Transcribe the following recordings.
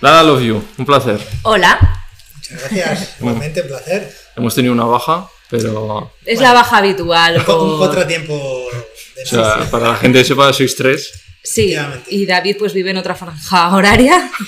Lara Love You, un placer. Hola. Muchas gracias. Igualmente, un placer. Hemos tenido una baja, pero. Es la baja habitual. Un, por- un contratiempo de O sea, para la gente que sepa, sois tres. Sí, y David pues vive en otra franja horaria.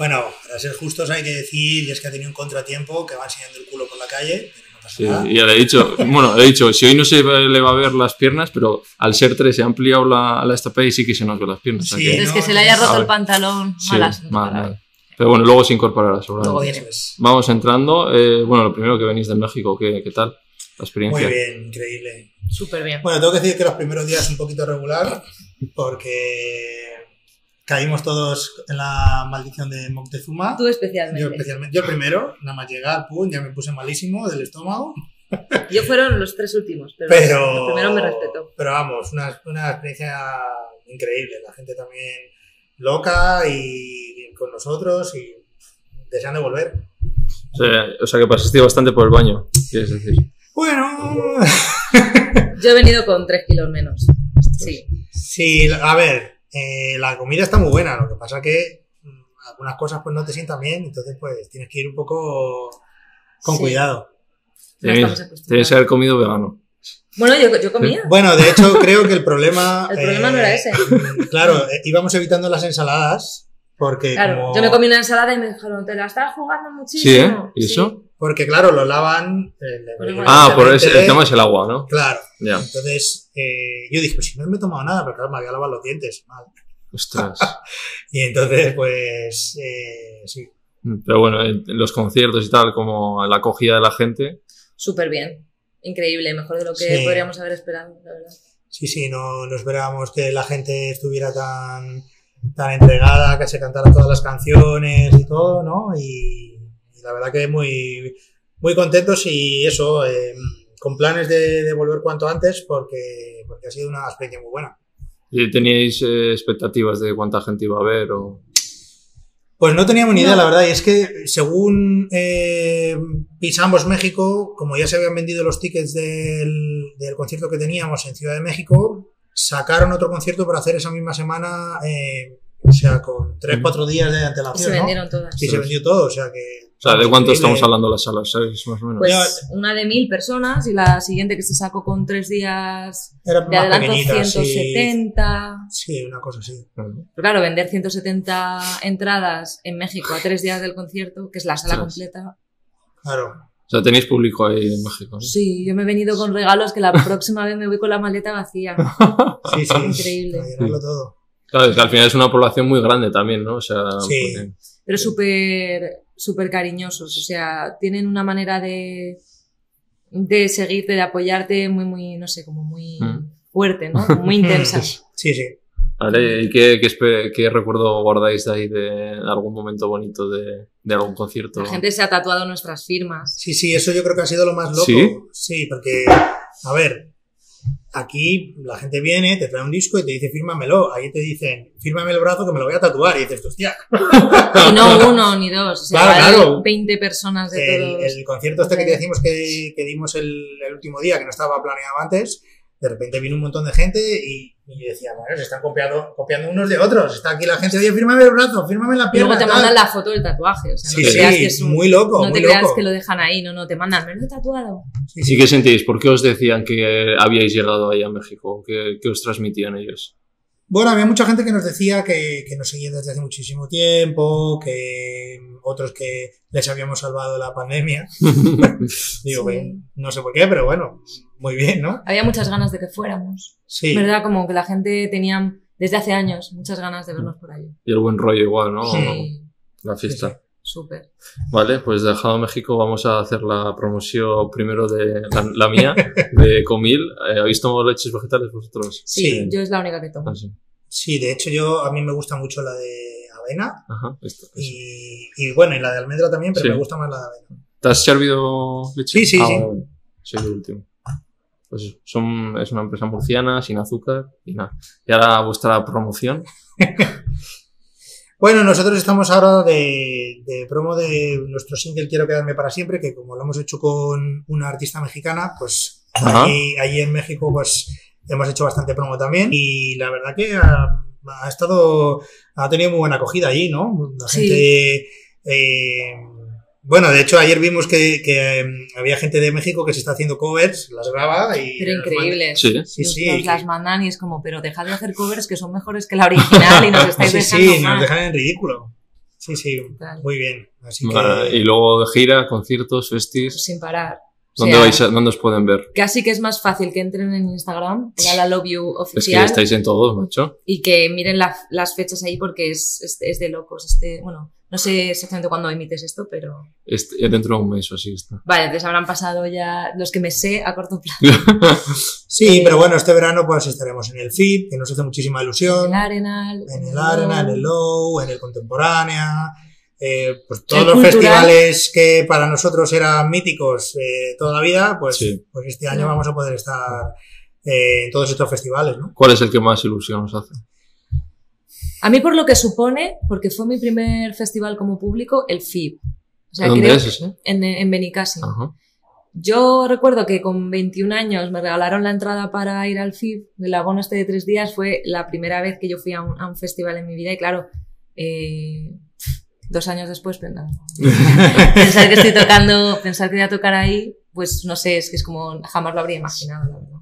Bueno, para ser justos hay que decir, y es que ha tenido un contratiempo que va enseñando el culo por la calle, pero Sí, y ya le he dicho, bueno, he dicho, si hoy no se le va a ver las piernas, pero al ser tres se ha ampliado la, la estapa y sí que se nos ve las piernas. Sí, que- Entonces no, que se le haya roto el ver. pantalón. sí, malas. mal, mal. Pero bueno, luego se incorporará seguramente. Luego Eso viene. es. Vamos entrando. eh, bueno, lo primero que venís de México, ¿qué, qué tal? La experiencia. Muy bien, increíble. Súper bien. Bueno, tengo que decir que los primeros días un poquito regular, porque caímos todos en la maldición de Moctezuma. Tú especialmente. Yo especialmente, yo primero, nada más llegar, pum, ya me puse malísimo del estómago. Yo fueron los tres últimos, pero, Pero, los primeros me respetó. Pero vamos, una, una experiencia increíble. La gente también loca y con nosotros y deseando volver. O sea, o sea, que pasaste bastante por el baño, quieres decir. Bueno, Yo he venido con tres kilos menos. Sí. sí, a ver, eh, la comida está muy buena. Lo que pasa que mm, algunas cosas pues no te sientan bien, entonces pues tienes que ir un poco con Sí. cuidado. Acostumbrados. que haber comido vegano. Bueno, yo, yo comía. Bueno, de hecho creo que el problema... El problema no era ese. mm, Claro, eh, íbamos evitando las ensaladas porque Claro, como... yo me comí una ensalada y me dijeron, te la estás jugando muchísimo. Sí, ¿eh? ¿Y eso? Porque claro, lo lavan... eh. Ah, por ese, el tema es el agua, ¿no? Claro. Entonces, eh, yo dije, pues si no me he tomado nada, pero claro, me había lavado los dientes. mal. Ostras. Y entonces, pues, eh, sí. Pero bueno, en los conciertos y tal, como la acogida de la gente. Súper bien. Increíble, mejor de lo que Sí. podríamos haber esperado, la verdad. Sí, sí, no, no esperábamos que la gente estuviera tan, tan entregada, que se cantaran todas las canciones y todo, ¿no? Y, y la verdad que muy, muy contentos y eso, eh, con planes de, de volver cuanto antes porque, porque ha sido una experiencia muy buena. ¿Y ¿Teníais eh, expectativas de cuánta gente iba a ver? O... Pues no teníamos ni idea, la verdad, y es que según eh, pisamos México, como ya se habían vendido los tickets del, del concierto que teníamos en Ciudad de México, sacaron otro concierto para hacer esa misma semana, eh, o sea, con 3-4 días de Y antelación. se ¿no? vendieron todas. Y se vendió todo, o sea que. O sea, ¿de vamos, cuánto estamos hablando las salas? ¿Sabes? Más o menos. Pues una de mil personas y la siguiente que se sacó con tres días Era de adelanto pequeñita, sí. 170. Sí, una cosa así. Pero claro, vender 170 entradas en México a tres días del concierto, que es la sala completa. Claro. O sea, tenéis público ahí en México. ¿no? Sí, yo me he venido con regalos que la próxima vez me voy con la maleta vacía. Sí, sí. Increíble. A llenarlo todo. Claro, es que al final es una población muy grande también, ¿no? O sea, Sí. porque- Pero súper, súper cariñosos. O sea, tienen una manera de, de seguirte, de apoyarte muy, muy, no sé, como muy Mm. fuerte, ¿no? Como Muy intensa. Sí, sí. Vale, ¿y qué, qué recuerdo guardáis de ahí de algún momento bonito de, de algún concierto? La gente se ha tatuado nuestras firmas. Sí, sí, eso yo creo que ha sido lo más loco. ¿Sí? Sí, porque, a ver, aquí la gente viene, te trae un disco y te dice fírmamelo. Ahí te dicen, fírmame el brazo que me lo voy a tatuar. Y dices, hostia, Y no uno ni dos. O sea, Claro, claro. 20 personas de el, todos. el concierto este que te decimos que, que dimos el, el último día, que no estaba planeado antes, de repente vino un montón de gente y, y decía, bueno, se están copiando, copiando unos de otros. Está aquí la gente, oye, fírmame el brazo, fírmame la Y pierna. luego te tal". mandan la foto del tatuaje. O sea, no Sí, te sí, creas que es un- muy loco, No te creas que lo dejan ahí, no, no, te mandan, me lo he tatuado. Sí, ¿Y qué sentíais? ¿Por qué os decían que habíais llegado ahí a México? ¿Qué, qué os transmitían ellos? Bueno, había mucha gente que nos decía que, que nos seguían desde hace muchísimo tiempo, que otros que les habíamos salvado la pandemia. Digo, Sí. "Ven, no sé por qué, pero bueno, muy bien, ¿no? Había muchas ganas de que fuéramos. Sí. ¿Verdad? Como que la gente tenía, desde hace años, muchas ganas de vernos por ahí. Y el buen rollo igual, ¿no? Sí, La fiesta. Súper. Vale, pues dejado México vamos a hacer la promoción primero de la, la mía, de Comil. Eh, ¿Habéis tomado leches vegetales vosotros? Sí, Sí. yo es la única que tomo. Ah, sí. Sí, de hecho yo, a mí me gusta mucho la de avena Ajá, esto, y, y bueno, y la de almendra también, pero Sí. me gusta más la de avena. ¿Te has servido leche? Sí, sí, Ah, sí. vale. Sí, el último. Pues eso, son, es una empresa murciana, sin azúcar y nada. Y ahora vuestra promoción. Bueno, nosotros estamos ahora de, de promo de nuestro single Quiero quedarme para siempre, que como lo hemos hecho con una artista mexicana, pues ahí en México, pues hemos hecho bastante promo también y la verdad que ha, ha estado, ha tenido muy buena acogida allí, ¿no? La Sí. gente, eh, bueno, de hecho ayer vimos que, que, em, había gente de México que se está haciendo covers, las graba y... Pero increíbles. Sí. Sí, Nos- sí. nos las mandan y es como, pero dejad de hacer covers que son mejores que la original y nos estáis Sí, dejando sí, nos mal. dejan en ridículo. Sí, sí, Total. muy bien. Así Vale, que... Y luego de gira, conciertos, festis. Sin parar. O ¿Dónde, sea, vais a- ¿Dónde os pueden ver? Casi que es más fácil que entren en Instagram, en la Love You Es que oficial, estáis en todos, macho. y que miren la- las fechas ahí porque es, es, es de locos. Este, bueno, no sé exactamente cuándo emites esto, pero... Este- dentro de un mes o así está. Vale, entonces habrán pasado ya los que me sé a corto plazo. Sí, Eh, pero bueno, este verano pues estaremos en el FIP, que nos hace muchísima En ilusión, el Arenal. en el Arena, en el Low, en el Contemporánea, eh, pues todos El los Cultural. festivales que para nosotros eran míticos eh, toda la vida, pues, Sí. pues este año vamos a poder estar eh, en todos estos festivales, ¿no? ¿Cuál es el que más ilusión os hace? A mí por lo que supone, porque fue mi primer festival como público, el FIB. O sea, ¿Dónde creo es ese? en, en. Ajá. Yo recuerdo que con 21 años me regalaron la entrada para ir al FIB, el abono este de tres días, fue la primera vez que yo fui a un, a un festival en mi vida y claro, eh, dos años después, pues, pensar que estoy tocando, pensar que voy a tocar ahí, pues no sé, es que es como jamás lo habría imaginado, la verdad.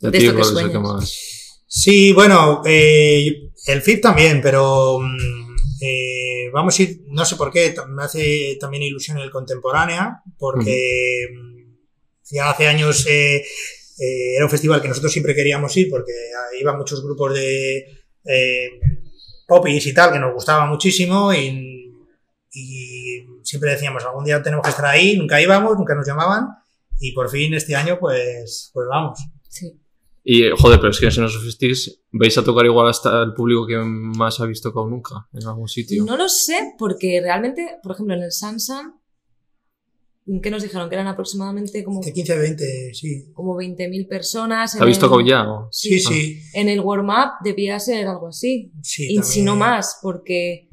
¿Y a De esto que sueñas. más? Sí, bueno, eh, el FIP también, pero mm, eh, vamos a ir, no sé por qué, me hace también ilusión el Contemporánea, porque mm, ya hace años eh, eh, era un festival que nosotros siempre queríamos ir, porque ahí iban muchos grupos de eh, popis y tal, que nos gustaba muchísimo y, y siempre decíamos, algún día tenemos que estar ahí, nunca íbamos, nunca nos llamaban, y por fin este año, pues, pues vamos. Sí. Y, joder, pero es que en esos festis vais a tocar igual hasta el público que más habéis tocado nunca en algún sitio. No lo sé, porque realmente, por ejemplo, en el Sansan, ¿qué nos dijeron? Que eran aproximadamente como, De 15 a 20, sí. como 20.000 personas. en ¿Habéis el- tocado ya? o? Sí, Sí. sí. En el warm-up debía ser algo así. sí y si no más, porque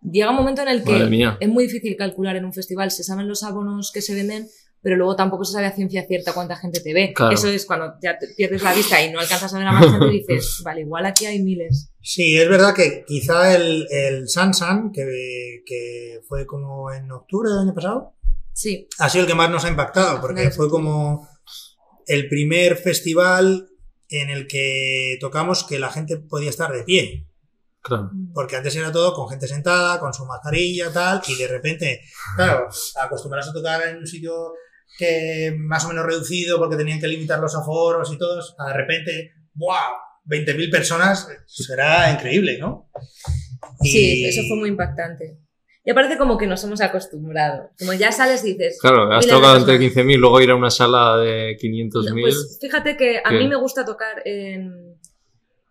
llega un momento en el que es muy difícil calcular en un festival. Se saben los abonos que se venden, pero luego tampoco se sabe a ciencia cierta cuánta gente te ve. Claro. Eso es cuando ya te pierdes la vista y no alcanzas a ver a más gente y dices, vale, igual aquí hay miles. Sí, es verdad que quizá el, el Sansan, que, que fue como en octubre del año pasado, Sí, ha sido el que más nos ha impactado, porque fue como el primer festival en el que tocamos que la gente podía estar de pie. Claro. Porque antes era todo con gente sentada, con su mascarilla, tal, y de repente, claro, acostumbrarse a tocar en un sitio que más o menos reducido porque tenían que limitar los aforos y todos, a de repente, ¡wow! 20.000 personas, será increíble, ¿no? sí, Y- eso fue muy impactante. Ya parece como que nos hemos acostumbrado. Como ya sales y dices, Claro, has tocado entre personas. 15.000, luego ir a una sala de 500.000. No, pues fíjate que a ¿Qué? mí me gusta tocar en,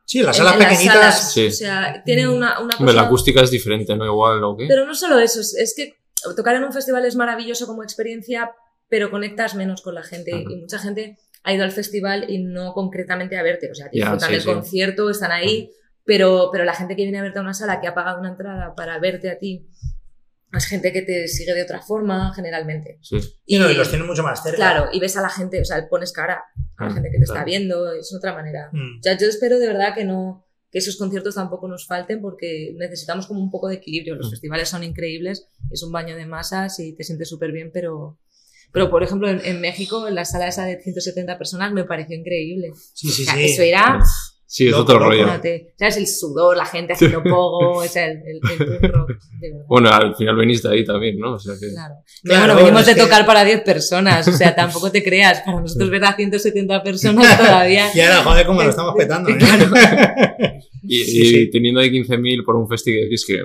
Sí, las en- salas en las pequeñitas. salas. Sí. O sea, tiene una, una Hombre, la cosa- acústica es diferente, ¿no? Igual, ¿o qué? Pero no solo eso, es, es que tocar en un festival es maravilloso como experiencia, pero conectas menos con la gente. Ajá. Y mucha gente ha ido al festival y no concretamente a verte. O sea, Ya, disfrutan sí, del sí. concierto, están ahí, pero, pero la gente que viene a verte a una sala, que ha pagado una entrada para verte a ti, es gente que te sigue de otra forma, generalmente. Sí. Y, no, y los tienen mucho más cerca. Claro, y ves a la gente, o sea, pones cara a la Ah, gente que te está viendo, es otra manera. Mm. O sea, yo espero de verdad que no que esos conciertos tampoco nos falten porque necesitamos como un poco de equilibrio. Los Mm. festivales son increíbles, es un baño de masas y te sientes súper bien, pero, pero por ejemplo en, en México, en la sala esa de 170 personas me pareció increíble. Sí, sí, O sea, sí. eso era, Sí, es otro rollo. ¿sabes? El sudor, la gente haciendo pogo, es el, el, el punk rock, de verdad. Bueno, al final venís de ahí también, ¿no? O sea que... Claro. Claro, bueno, venimos de que- tocar para 10 personas, o sea, tampoco te creas, para nosotros ver a 170 personas todavía. Y ahora, joder, cómo lo estamos petando, ¿eh? Y, Sí, y sí. teniendo ahí 15.000 por un festival, es que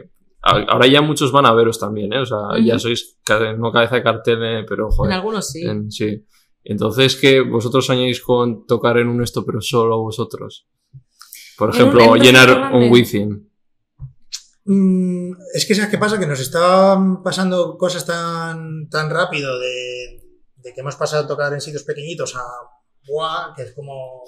ahora ya muchos van a veros también, ¿eh? O sea, ya sois no cabeza de cartel, eh, pero En joder. algunos sí. en- sí. Entonces, que vosotros soñáis con tocar en un esto, pero solo vosotros. Por En ejemplo, en un llenar un. Wizzing. Mm, es que ¿sabes qué pasa? Que nos están pasando cosas tan, tan rápido de, de que hemos pasado a tocar en sitios pequeñitos a ¡buah! que es como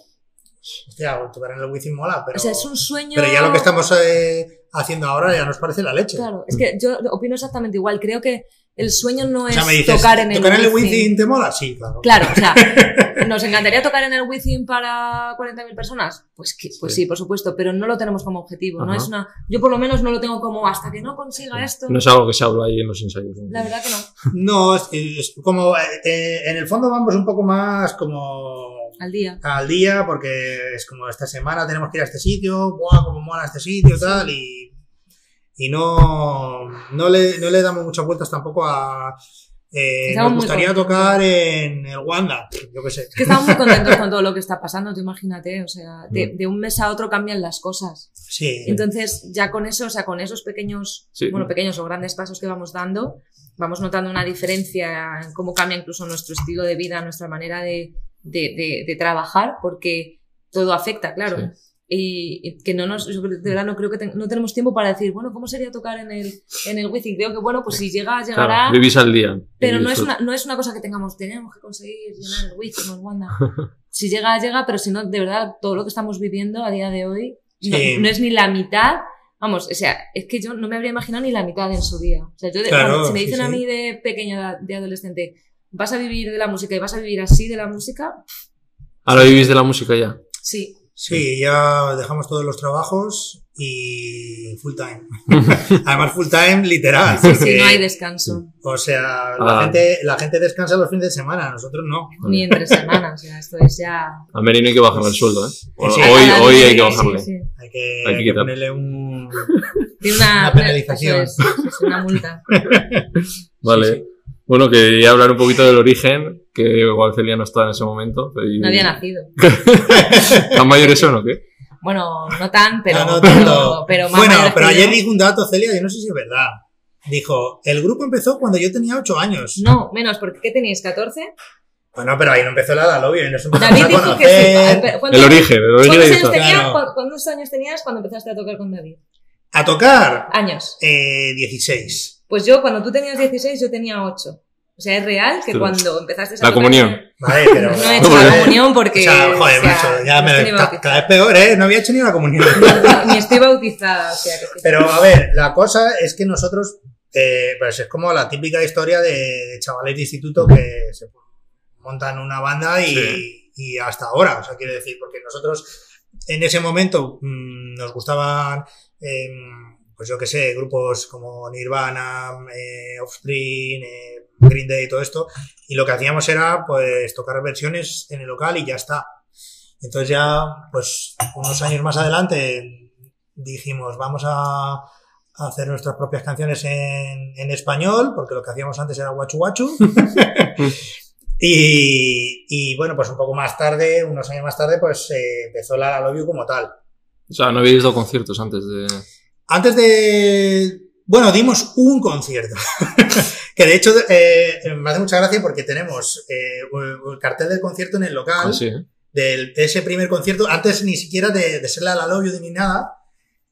hostia, tocar en el Wizzing mola, pero, O sea, es un sueño. pero ya lo que estamos eh, haciendo ahora ya nos parece la leche. Claro, es que yo opino exactamente igual. Creo que el sueño no O es sea, me dices, tocar en el ¿tocar en el Wizzing. Wizzing te mola? Sí, claro. Claro, o sea, ¿nos encantaría tocar en el Wizzing para 40.000 personas? Pues, que, pues sí. Sí. por supuesto, pero no lo tenemos como objetivo. No es una, yo por lo menos no lo tengo como hasta que no consiga esto. No es algo que se habla ahí en los ensayos. ¿no? La verdad que no. No, es, es como, eh, eh, en el fondo vamos un poco más como Al día. al día, porque es como esta semana tenemos que ir a este sitio, ¡buah, cómo mola este sitio, tal, y, y no, no, le, no le damos muchas vueltas tampoco a... eh, nos gustaría tocar en el Wanda, yo qué sé. Es que estamos muy contentos con todo lo que está pasando, tú imagínate. O sea, de, Mm. de un mes a otro cambian las cosas. Sí, Entonces, ya con eso, o sea, con esos pequeños, Sí. bueno, pequeños o grandes pasos que vamos dando, vamos notando una diferencia en cómo cambia incluso nuestro estilo de vida, nuestra manera de, de, de- de trabajar, porque todo afecta, claro. Sí. Y, y que no nos, yo de verdad no creo que ten- no tenemos tiempo para decir, bueno, ¿cómo sería tocar en el, en el Wizzing? Creo que, bueno, pues si llega, llegará. Claro, vivís al día. Pero no es, una, no es una cosa que tengamos, tenemos que conseguir llenar el Wizzing o el Wanda. Si llega, llega, pero si no, de verdad, todo lo que estamos viviendo a día de hoy no, Sí. no es ni la mitad. Vamos, o sea, es que yo no me habría imaginado ni la mitad en su día. O sea, yo de- Claro, si me sí, dicen a sí. mí de pequeña, de adolescente, vas a vivir de la música y vas a vivir así de la música, Ahora vivís de la música ya. sí. Sí, ya dejamos todos los trabajos y full time. Además full time literal. Sí, porque, no hay descanso. O sea, la, Ah. gente, la gente descansa los fines de semana, nosotros no. Ni entre semanas. O sea, esto es ya. A Meri no hay que bajarle el sueldo, ¿eh? Sí. Hoy, hay que bajarle. sí. Hay que, Hay que hay que quitar. ponerle un... Tiene una, Una penalización. eso es, eso es una multa. Vale. Sí, sí. Bueno, quería hablar un poquito del origen, que igual Celia no estaba en ese momento. y- No había nacido. ¿Tan mayores son o qué? Bueno, no tan, pero, No, no pero, tanto. pero más bueno, pero ayer dijo un dato, Celia, yo no sé si es verdad. Dijo, el grupo empezó cuando yo tenía 8 años. No, menos, porque ¿qué teníais? ¿14? Bueno, pero ahí no empezó la lobby, ahí nos empezamos David a dijo que sí. conocer, Pero, ¿cuántos- El origen, el origen ¿Cuántos de años, tenías, Claro. cu- ¿Cuántos años tenías cuando empezaste a tocar con David? a tocar Años. eh, 16. Pues yo, cuando tú tenías 16, yo tenía 8. O sea, es real que cuando empezaste a La comunión. Vale, pero... No he hecho la comunión porque... O sea, joder, o sea, macho, ya no me... cada vez peor, ¿eh? No había hecho ni una comunión. Ni, ni estoy bautizada, o sea que... sí. Pero a ver, la cosa es que nosotros, eh, pues es como la típica historia de, de chavales de instituto que se montan una banda y, Sí. y hasta ahora, o sea, quiero decir, porque nosotros en ese momento mm, nos gustaban, em, pues yo qué sé, grupos como Nirvana, eh, Offspring, eh, Green Day y todo esto, y lo que hacíamos era pues tocar versiones en el local y ya está. Entonces ya, pues unos años más adelante dijimos, vamos a a hacer nuestras propias canciones en, en español, porque lo que hacíamos antes era guachu guachu. y, y bueno, pues un poco más tarde, unos años más tarde, pues eh, empezó la Love You como tal. O sea, no habéis dado conciertos antes de. Antes de... Bueno, dimos un concierto. que de hecho eh, me hace mucha gracia porque tenemos eh, el cartel del concierto en el local. Ah, sí, ¿eh? del- de ese primer concierto, antes ni siquiera de, de ser la La Love ni nada,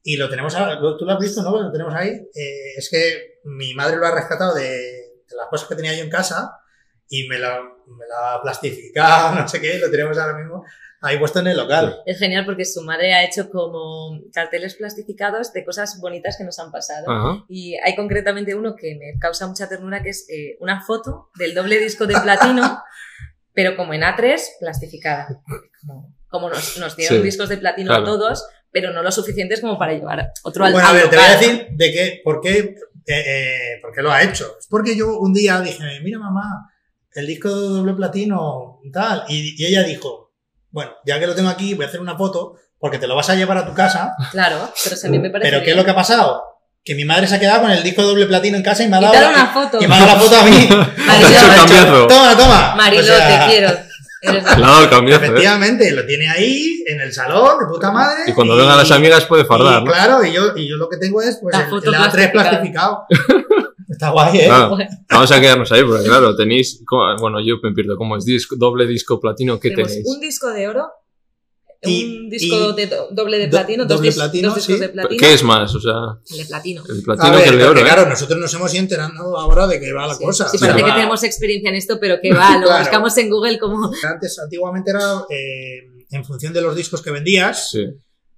y lo tenemos, tú lo has visto, ¿no? Lo tenemos ahí. Eh, es que mi madre lo ha rescatado de, de las cosas que tenía yo en casa y me la, me la plastificado, no sé qué, lo tenemos ahora mismo ahí puesto en el local. Es genial porque su madre ha hecho como carteles plastificados de cosas bonitas que nos han pasado. Ajá. Y hay concretamente uno que me causa mucha ternura, que es eh, una foto del doble disco de platino, pero como en A3, plastificada. Como, como nos, nos dieron Sí, discos de platino claro. a todos, pero no lo suficientes como para llevar otro al Bueno, a ver, te voy a decir de qué, por qué, eh, eh, por qué lo ha hecho. Es porque yo un día dije, mira mamá, el disco de doble platino y tal, y, y ella dijo, bueno, ya que lo tengo aquí, voy a hacer una foto porque te lo vas a llevar a tu casa. Claro, pero si a mí me parece Pero ¿qué es bien. lo que ha pasado? Que mi madre se ha quedado con el disco de doble platino en casa y me ha Y dado, la, una foto. y me ha dado la foto a mí. Dicho, cambiazo. Toma, toma. Marilo, O sea, te quiero. Eres el cambiazo, ¿eh? Efectivamente, lo tiene ahí en el salón de puta madre. Y cuando vengan las amigas puede fardar, y, ¿no? Claro, y yo, y yo lo que tengo es pues La el, foto el A3 plastificado. Está guay, ¿eh? Claro. Vamos a quedarnos ahí, porque claro, tenéis. Bueno, yo me pierdo. ¿Cómo es? Disco, doble disco platino, ¿qué Tenemos tenéis? un disco de oro, Y- un disco y- de do- doble de do- platino, dos, doble dis- platino, dos discos sí. de platino. ¿Qué es más? O sea, El de platino. el A platino ver, que el de oro, ¿eh? claro, nosotros nos hemos ido enterando ahora de que va la Sí, cosa. sí, parece que va- tenemos experiencia en esto, pero que va, lo Claro. buscamos en Google como... Antes, antiguamente era eh, en función de los discos que vendías, Sí.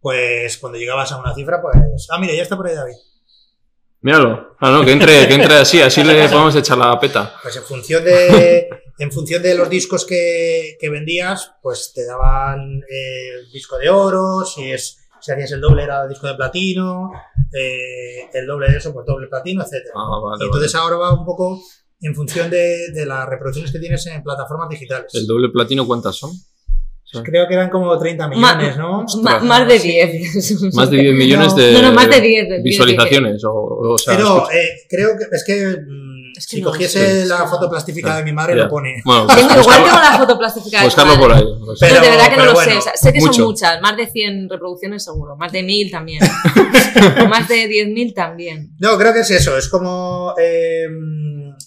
pues cuando llegabas a una cifra, pues. Ah, mira, ya está por ahí David. Míralo. Ah, no, que entre, que entre así, así le podemos echar la peta. Pues en función de, en función de los discos que, que vendías, pues te daban eh, disco de oro, si es si hacías el doble era disco de platino, eh, el doble de eso, pues doble platino, etcétera. Ah, vale, y entonces ahora va un poco en función de, de las reproducciones que tienes en plataformas digitales. ¿El doble platino cuántas son? Creo que eran como 30 millones, ¿no? Ma- más de 10. Más de 10 millones de No, no, más de 10. de 10, visualizaciones. O, o sea, Pero eh, creo que es que mm, Es que si no cogiese sé. la foto plastificada de mi madre Ya. lo pone. bueno, Tengo, igual buscarlo, tengo la foto plastificada. de tu buscarlo por madre. ahí. pues. Pero- no, de verdad que no pero lo bueno, sé. O sea, sé que mucho. son muchas. Más de 100 reproducciones seguro. Más de 1000 también. más de 10.000 también. No, creo que es eso, es como eh,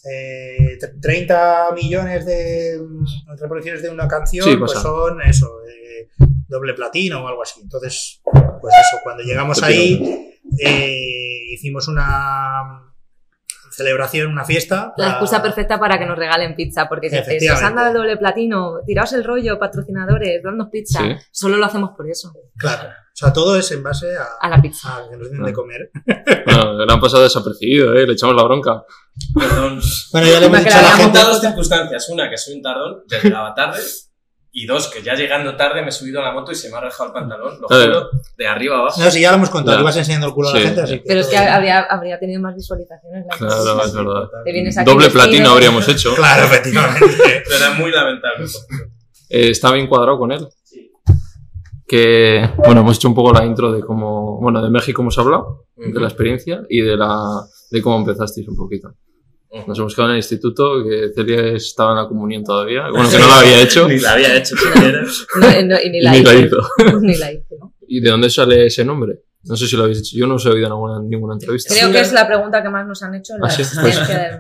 eh, 30 millones de mm, reproducciones de una canción, Sí, pues son eso, eh, doble platino o algo así. Entonces, pues eso, cuando llegamos ahí, eh, hicimos una celebración, una fiesta. La para- excusa perfecta para que nos regalen pizza. Porque si os han dado el doble platino, tiraos el rollo, patrocinadores, dadnos pizza. Sí. Solo lo hacemos por eso. Claro, o sea, todo es en base a, A la pizza. a que nos den de comer. Bueno, le han pasado desapercibido, ¿eh? Le echamos la bronca. Perdón. Bueno, ya le hemos Que dicho a la gente. Dos circunstancias. Una, que soy un tardón, ya llegaba tarde. Y dos, que ya llegando tarde me he subido a la moto y se me ha rajado el pantalón. Lo Claro. juro, de arriba abajo. No, si ya lo hemos contado, Ya. ibas enseñando el culo a Sí. la gente, así que. Pero es que habría, habría tenido más visualizaciones. la Claro, cosa. es verdad. Te vienes aquí Doble platino habríamos hecho. Claro, efectivamente. Pero era muy lamentable. Eh, está bien cuadrado con él. Que, bueno, hemos hecho un poco la intro de cómo, bueno, de México hemos hablado, de la experiencia y de la, de cómo empezasteis un poquito. Nos hemos quedado en el instituto, que Celia estaba en la comunión todavía, bueno, que no la había hecho, Ni la había hecho siquiera. No, no, y ni y la ni la hizo. Ni la hice, ¿no? ¿Y de dónde sale ese nombre? No sé si lo habéis hecho, yo no os he oído en ninguna, ninguna entrevista. Creo que es la pregunta que más nos han hecho en la Ah, sí, del-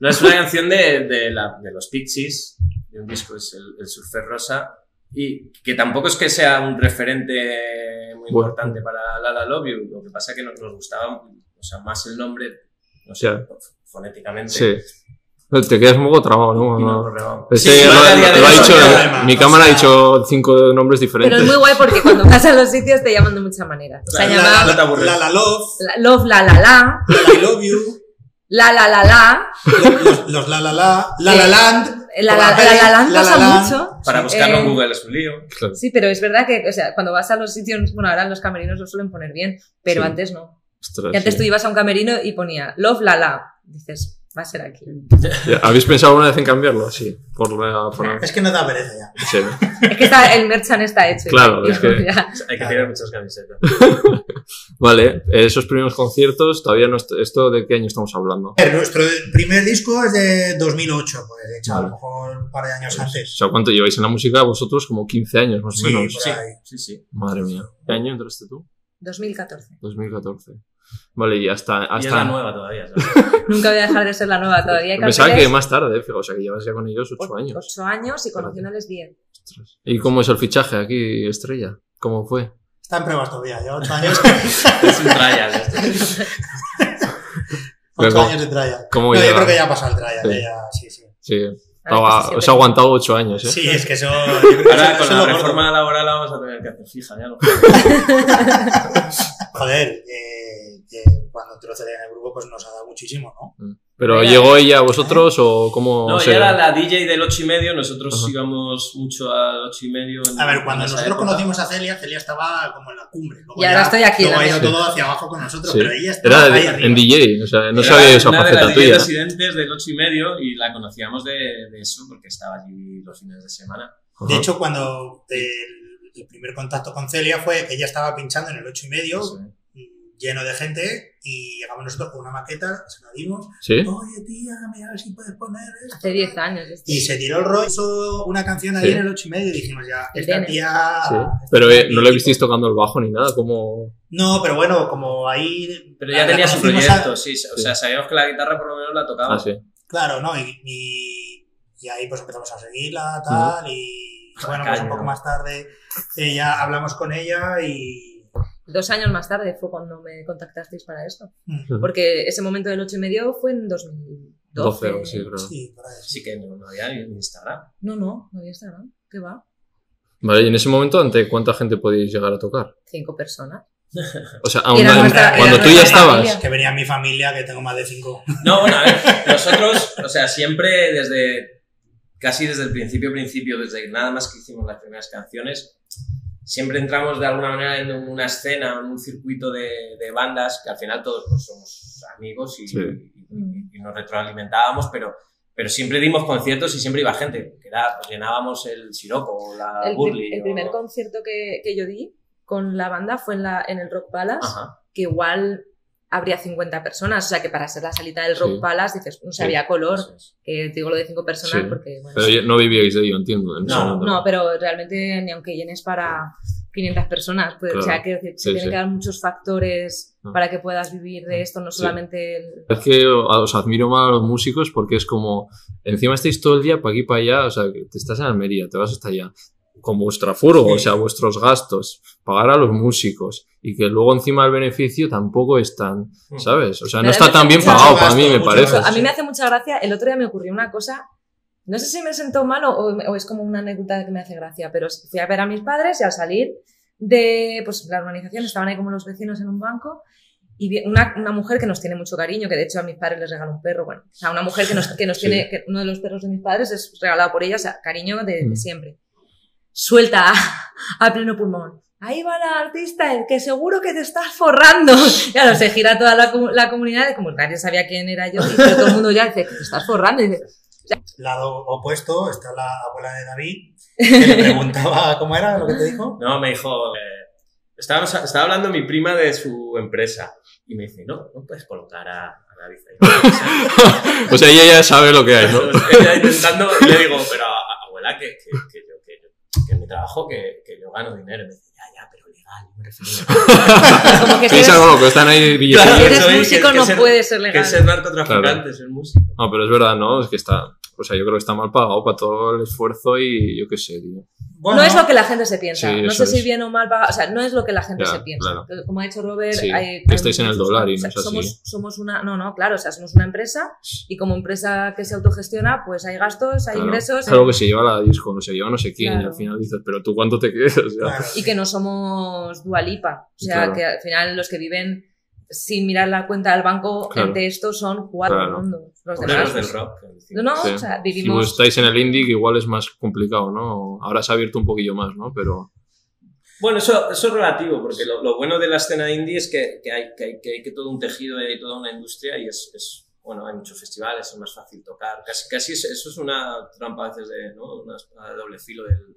No, es una canción de, de, la- de los Pixies, de un disco, es el, el Surfer Rosa, y que tampoco es que sea un referente muy Bueno. importante para La La Love You, lo que pasa es que nos, nos gustaba o sea, más el nombre, no sé, Ya. Fonéticamente. Sí. Te quedas un poco trabado, ¿no? No. Ese Sí, lo, lo ha dicho, no mi O cámara ha dicho cinco nombres Pero diferentes. es muy guay porque cuando vas a los sitios te llaman de muchas maneras. O sea, La- te aburres. La La Love, la- love, la, la, la, la I Love You, la, la, la, la, los, los- los La La La, La La Land. la, la, la, la, la, La pasa La Land. mucho. Para buscarlo Eh, en Google es un lío. Claro. Sí, pero es verdad que, o sea, cuando vas a los sitios, bueno, ahora los camerinos lo suelen poner bien, pero Sí. antes no. Ostras, Que antes sí. tú ibas a un camerino y ponía love, la, la. Dices, va a ser aquí. ¿Habéis pensado alguna vez en cambiarlo? Sí, por la... por la- Es que no da pereza ya. sí. Es que está, el merchan está hecho. Claro, es que- Hay que tener muchas camisetas. Vale, esos primeros conciertos, todavía no... est- ¿Esto de qué año estamos hablando? Nuestro primer disco es de 2008, pues de hecho, a lo mejor un par de años O antes. sea, ¿cuánto lleváis en la música vosotros? Como 15 años, más o Sí, menos. por Sí, ahí. sí, sí. Madre mía. ¿Qué año entraste tú? 2014. 2014. Vale, y hasta... Y es hasta... la nueva todavía. ¿sabes? Nunca voy a dejar de ser la nueva todavía. Pensaba que más tarde, fíjate, o sea, que llevas ya con ellos 8 años. Ocho años y conociéndoles bien. ¿Y cómo es el fichaje aquí, Estrella? ¿Cómo fue? Está en pruebas todavía, lleva 8 años. es un trial. 8 Luego, años de trial. ¿cómo No, yo creo que ya ha pasado el trial, Sí. eh, ya, sí, sí. Sí, estaba- os ha aguantado 8 años, ¿eh? Sí, es que eso. Ahora con la reforma laboral la vamos a tener que hacer fija, ya lo Joder, eh, que cuando ceden en el grupo, pues nos ha dado muchísimo, ¿no? ¿Pero Mira. llegó ella a vosotros o cómo No, ya era la DJ del 8 y medio, nosotros Ajá. íbamos mucho al 8 y medio. en- A ver, cuando nosotros época. conocimos a Celia, Celia estaba como en la cumbre. Luego Y ahora ya- estoy aquí, Luego ha ido todo hacia abajo con nosotros, Sí. pero ella estaba Era ahí arriba. en DJ, o sea, no Era sabía esa una de faceta las tuya. Residentes del 8 y medio y la conocíamos de, de eso porque estaba allí los fines de semana. De hecho, cuando el, el primer contacto con Celia fue que ella estaba pinchando en el 8 y medio, ¿eh? Lleno de gente, y llegamos nosotros con una maqueta, se la dimos. ¿Sí? Oye, tía, mira a ver si puedes poner esto. Hace 10 años. esto. Y se tiró el rollo, una canción ahí Sí. en el 8 y medio y dijimos ya, El esta tía. Sí. esta Pero tía eh, no le visteis tocando el bajo ni nada, como... No, pero bueno, como ahí. Pero ya tenía su a- proyecto, sí. O sea, sabíamos que la guitarra por lo menos la tocaba. Ah, sí. Claro, ¿no? Y, y, y ahí pues empezamos a seguirla, tal, y bueno, pues un poco más tarde ella, hablamos con ella y... Dos años más tarde fue cuando me contactasteis para esto. Porque ese momento del 8 y medio fue en 2012. 12 o sí, creo. Sí. Así que no, no había ni Instagram. No, no, no había Instagram. ¿Qué va? Vale, y en ese momento, ¿ante cuánta gente podíais llegar a tocar? Cinco personas. O sea, aún nuestra- cuando tú ya estabas. familia. Que venía mi familia, que tengo más de cinco. No, bueno, a ver, nosotros, o sea, siempre desde, casi desde el principio, principio, desde nada más que hicimos las primeras canciones, siempre entramos de alguna manera en una escena, en un circuito de, de bandas, que al final todos pues, somos amigos y, Sí. y- y nos retroalimentábamos, pero, pero siempre dimos conciertos y siempre iba gente, que era, pues, llenábamos el Siroco o la El, Burley. el o- primer concierto que, que yo di con la banda fue en, la, en el Rock Palace, Ajá. que igual habría 50 personas. O sea, que para ser la salita del Rock Sí. Palace, dices, no sé, Sí. había color. Que digo lo de cinco personas Sí. porque, bueno, Pero no vivíais de ello, entiendo. en No. No, pero realmente ni aunque llenes para 500 personas, pues, o sea, Claro. que decir, se Sí, tienen sí. que dar muchos factores Ah. para que puedas vivir de esto, no Sí. solamente el... Es que os admiro más a los músicos porque es como, encima estáis todo el día para aquí para allá, o sea, te estás en Almería, te vas hasta allá, con vuestra furgo, o sea, vuestros gastos, pagar a los músicos y que luego encima el beneficio tampoco es tan, ¿sabes? O sea, no Me está tan bien pagado gasto, para mí, me parece. gasto. A mí me hace mucha gracia, el otro día me ocurrió una cosa, no sé si me sentó mal o, o es como una anécdota que me hace gracia, pero fui a ver a mis padres y al salir de pues, la urbanización estaban ahí como los vecinos en un banco y vi una, una mujer que nos tiene mucho cariño, que de hecho a mis padres les regaló un perro, bueno, o sea, una mujer que nos, que nos Sí. tiene, que uno de los perros de mis padres es regalado por ella, o sea, cariño de, de Mm. siempre. Suelta a, a pleno pulmón. Ahí va la artista, el que seguro que te estás forrando. Claro, se gira toda la, la comunidad, como nadie sabía quién era yo, y pero todo el mundo ya dice que te estás forrando. Y dice, Lado opuesto está la abuela de David, que le preguntaba cómo era lo que te dijo. No, me dijo, eh, estábamos- estaba hablando mi prima de su empresa y me dice, no, no puedes colocar a, a David ahí. O sea, ella ya sabe lo que hay, ¿no? Ella intentando, y le digo, pero abuela, que, que, que yo, que, que en mi trabajo, que, que yo gano dinero. Y me dice, ya, ya, pero legal, me refiero como que si Piensa eres, con lo que están ahí billetes. Claro, si eres músico que- que no ser- puede ser que legal. es ser narcotraficante, ser músico. No, pero es verdad, ¿no? Es que está, o sea, yo creo que está mal pagado para todo el esfuerzo y yo qué sé, tío. Bueno, no es lo que la gente se piensa. Sí, no sé si bien o mal pagado. O sea, no es lo que la gente Ya, se piensa. claro. Como ha dicho Robert, Sí, hay, que estáis en el dólar y o sea, no es así. somos, somos una. No, no, claro. O sea, somos una empresa y como empresa que se autogestiona, pues hay gastos, hay Claro. ingresos. Es algo que se lleva la disco, no se lleva no sé quién, y Claro. al final dices, pero tú cuánto te quedas, o sea, Claro, y que no somos dualipa. O sea, Claro. que al final los que viven sin mirar la cuenta del banco Claro. de esto son cuatro Claro. mundos. Los demás. del rock. no, no, Sí. o sea, Si vivimos. estáis en el indie, que igual es más complicado, ¿no? Ahora se ha abierto un poquillo más, ¿no? Pero Bueno, eso, eso es relativo, porque lo, lo bueno de la escena indie es que, que hay, que, hay, que hay que todo un tejido y hay toda una industria y es, es- bueno, hay muchos festivales, es más fácil tocar. Casi, casi es- eso es una trampa a veces de, ¿no? Una de doble filo del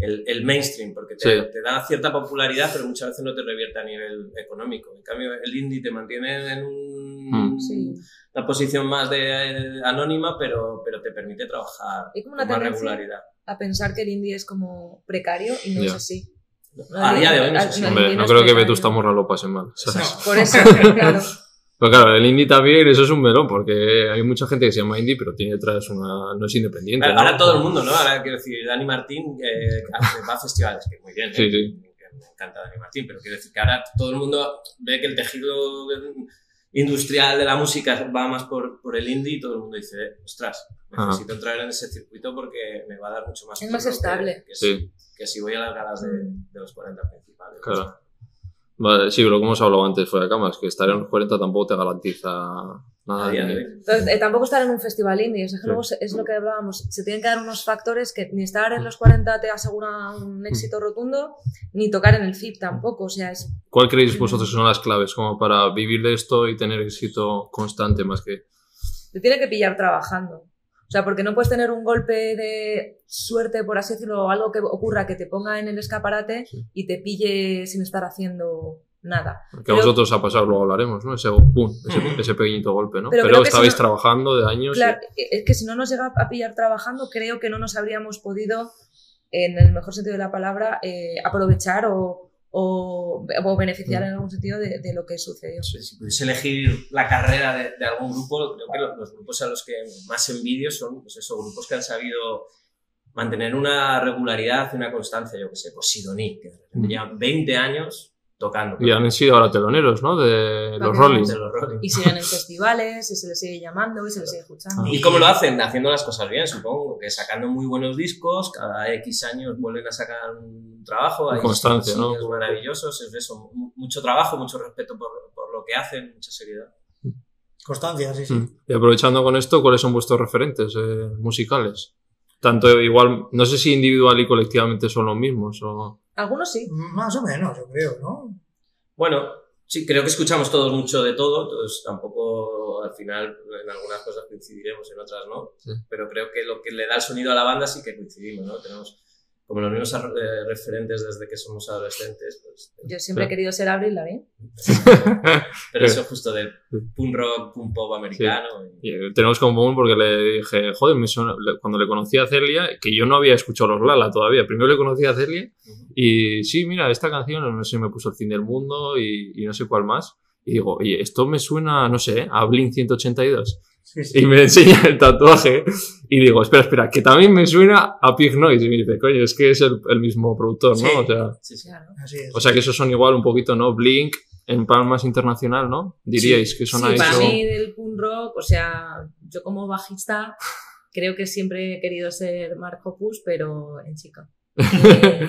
el, el mainstream, porque te, Sí. te da cierta popularidad, pero muchas veces no te revierte a nivel económico. En cambio, el indie te mantiene en un- Mm. Sí. una posición más de eh, anónima, pero, pero te permite trabajar Hay como una con más regularidad. a pensar que el indie es como precario y no es así. A día de hoy no es así. el hombre, indie no creo que. Vetusta Morla lo pase mal. ¿sabes? No. Por eso, claro. Pero claro, el indie también, eso es un melón, porque hay mucha gente que se llama indie, pero tiene detrás una. no es independiente. Ahora, ¿no? ahora todo el mundo, ¿no? Ahora quiero decir, Dani Martín eh, va a festivales, que muy bien, ¿eh? Sí, Me encanta Dani Martín, pero quiero decir que ahora todo el mundo ve que el tejido industrial de la música va más por, por el indie y todo el mundo dice, ostras, Ajá. necesito entrar en ese circuito porque me va a dar mucho más. Es más que- estable. Que, Sí. que si voy a las galas de, de los 40 principales. Claro. Vale, sí, pero como hemos hablado antes fuera de camas, que estar en los 40 tampoco te garantiza nada. Hoy. Entonces, eh, tampoco estar en un festival indie, es que Sí. luego se- es lo que hablábamos, se tienen que dar unos factores que ni estar en los 40 te asegura un éxito rotundo, ni tocar en el FIP tampoco, o sea, es ¿Cuál creéis vosotros que son las claves como para vivir de esto y tener éxito constante más que... te tiene que pillar trabajando. O sea, porque no puedes tener un golpe de suerte, por así decirlo, o algo que ocurra que te ponga en el escaparate Sí. y te pille sin estar haciendo nada. Que a vosotros ha pasado, luego hablaremos, ¿no? Ese, pum, ese, Ujú. ese pequeñito golpe, ¿no? Pero Pero, si estabais no- trabajando de años. y- Claro, es que si no nos llega a pillar trabajando, creo que no nos habríamos podido, en el mejor sentido de la palabra, eh, aprovechar o, o, o beneficiar en algún sentido de, de lo que sucedió. Si pudiese elegir la carrera de, de algún grupo, creo que los, los grupos a los que más envidio son pues eso, grupos que han sabido mantener una regularidad y una constancia, yo que sé, pues Sidoní, que repente Mm. llevan 20 años tocando. Y han sido ahora teloneros, ¿no? De los Rolling. De los Rolling. Y siguen en festivales, y se les sigue llamando, y se les sigue escuchando. ¿Y cómo lo hacen? Haciendo las cosas bien, supongo, que sacando muy buenos discos, cada X años vuelven a sacar un trabajo. hay Constancia, ¿no? maravillosos, es eso, mu- mucho trabajo, mucho respeto por, por lo que hacen, mucha seriedad. Constancia, sí, sí. Mm. Y aprovechando con esto, ¿cuáles son vuestros referentes eh, musicales? Tanto igual, no sé si individual y colectivamente son los mismos o... Algunos sí. Más o menos, yo creo, ¿no? Bueno, sí, creo que escuchamos todos mucho de todo, entonces tampoco al final en algunas cosas coincidiremos, en otras no, Sí. pero creo que lo que le da el sonido a la banda sí que coincidimos, ¿no? Tenemos como los mismos eh, referentes desde que somos adolescentes, pues, Yo siempre he Claro. querido ser Avril Lavigne. pero eso justo del punk rock, punk pop americano. y- Y, eh, tenemos como común porque le dije, joder, me suena- cuando le conocí a Celia, que yo no había escuchado los Lala todavía, primero le conocí a Celia y sí, mira, esta canción, no sé, me puso el fin del mundo y, y no sé cuál más. Y digo, oye, esto me suena, no sé, a Blink 182. Sí, sí. Y me enseña el tatuaje y digo, espera, espera, que también me suena a Pig Noise. Y me dice, coño, es que es el, el mismo productor, ¿no? Sí. O, sea, Sí, sí. Claro. Así es. o sea, que esos son igual un poquito, ¿no? Blink en plan más internacional, ¿no? Diríais que son ahí. para son- mí del punk rock, o sea, yo como bajista creo que siempre he querido ser Mark Hoppus, pero en chica. Eh,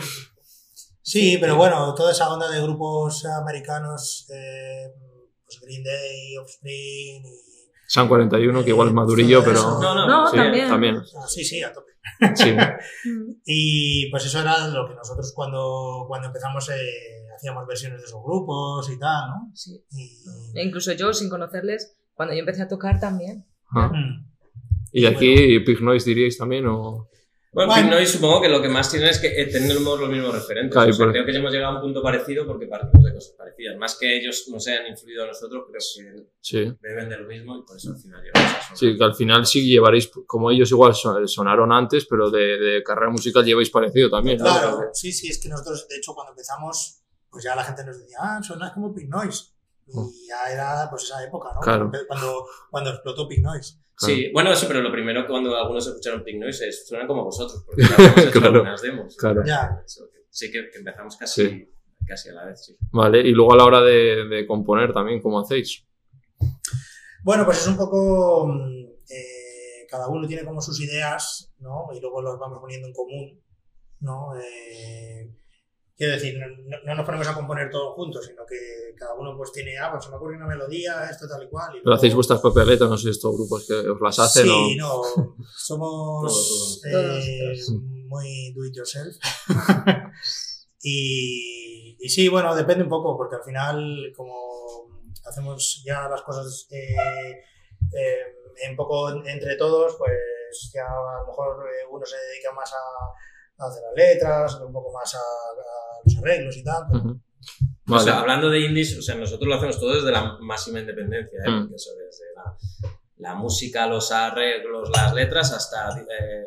Sí, pero bueno, toda esa onda de grupos americanos, eh, pues Green Day, Offspring y... San 41, que igual es madurillo, pero... No, no, No, sí, también. también. Sí, sí, a tope. Sí. Y pues eso era lo que nosotros cuando, cuando empezamos eh, hacíamos versiones de esos grupos y tal, ¿no? sí. Y, E incluso yo, sin conocerles, cuando yo empecé a tocar también. Ah. Y aquí Pig Noise diríais también, o... Bueno, Bueno. Supongo que lo que más tiene es que eh, tenemos los mismos referentes. Claro, O sea, por- Creo que ya hemos llegado a un punto parecido porque partimos de cosas parecidas. Más que ellos nos hayan influido a nosotros, creo que Sí. beben de lo mismo y por eso al final llegamos a eso. Sí, que al final sí llevaréis, como ellos igual son- sonaron antes, pero de, de carrera musical lleváis parecido también, ¿no? Claro, sí, sí, es que nosotros, de hecho, cuando empezamos, pues ya la gente nos decía, ah, sonas como Pink Noise. Y ya era pues esa época, ¿no? Oh. Claro. Cuando, cuando explotó Pink Noise. Sí, bueno, sí, pero lo primero que cuando algunos escucharon Pink Noise es suenan como vosotros, porque hecho Claro. algunas demos. Claro. Ya. Eso, que- Sí, que, que empezamos casi, Sí. casi a la vez, sí. Vale, y luego a la hora de, de componer también, ¿cómo hacéis? Bueno, pues es un poco. mm, eh, cada uno tiene como sus ideas, ¿no? Y luego los vamos poniendo en común, ¿no? Eh, quiero decir, no, no- no nos ponemos a componer todos juntos, sino que cada uno pues tiene, ah, pues se me ocurre una melodía, esto tal y cual. Y ¿Pero luego- hacéis vuestras propias letras? No sé si estos grupos que os las hacen Sí, o... no, somos eh, muy do it yourself. y, y sí, bueno, depende un poco, porque al final, como hacemos ya las cosas eh, eh, un poco entre todos, pues ya a lo mejor uno se dedica más a, a hacer las letras, un poco más a, a los arreglos y tal. pero- Ujú. O Vale. sea, hablando de indies, o sea, nosotros lo hacemos todo desde la máxima independencia, ¿eh? Mm. Eso desde la, la música, los arreglos, las letras, hasta eh,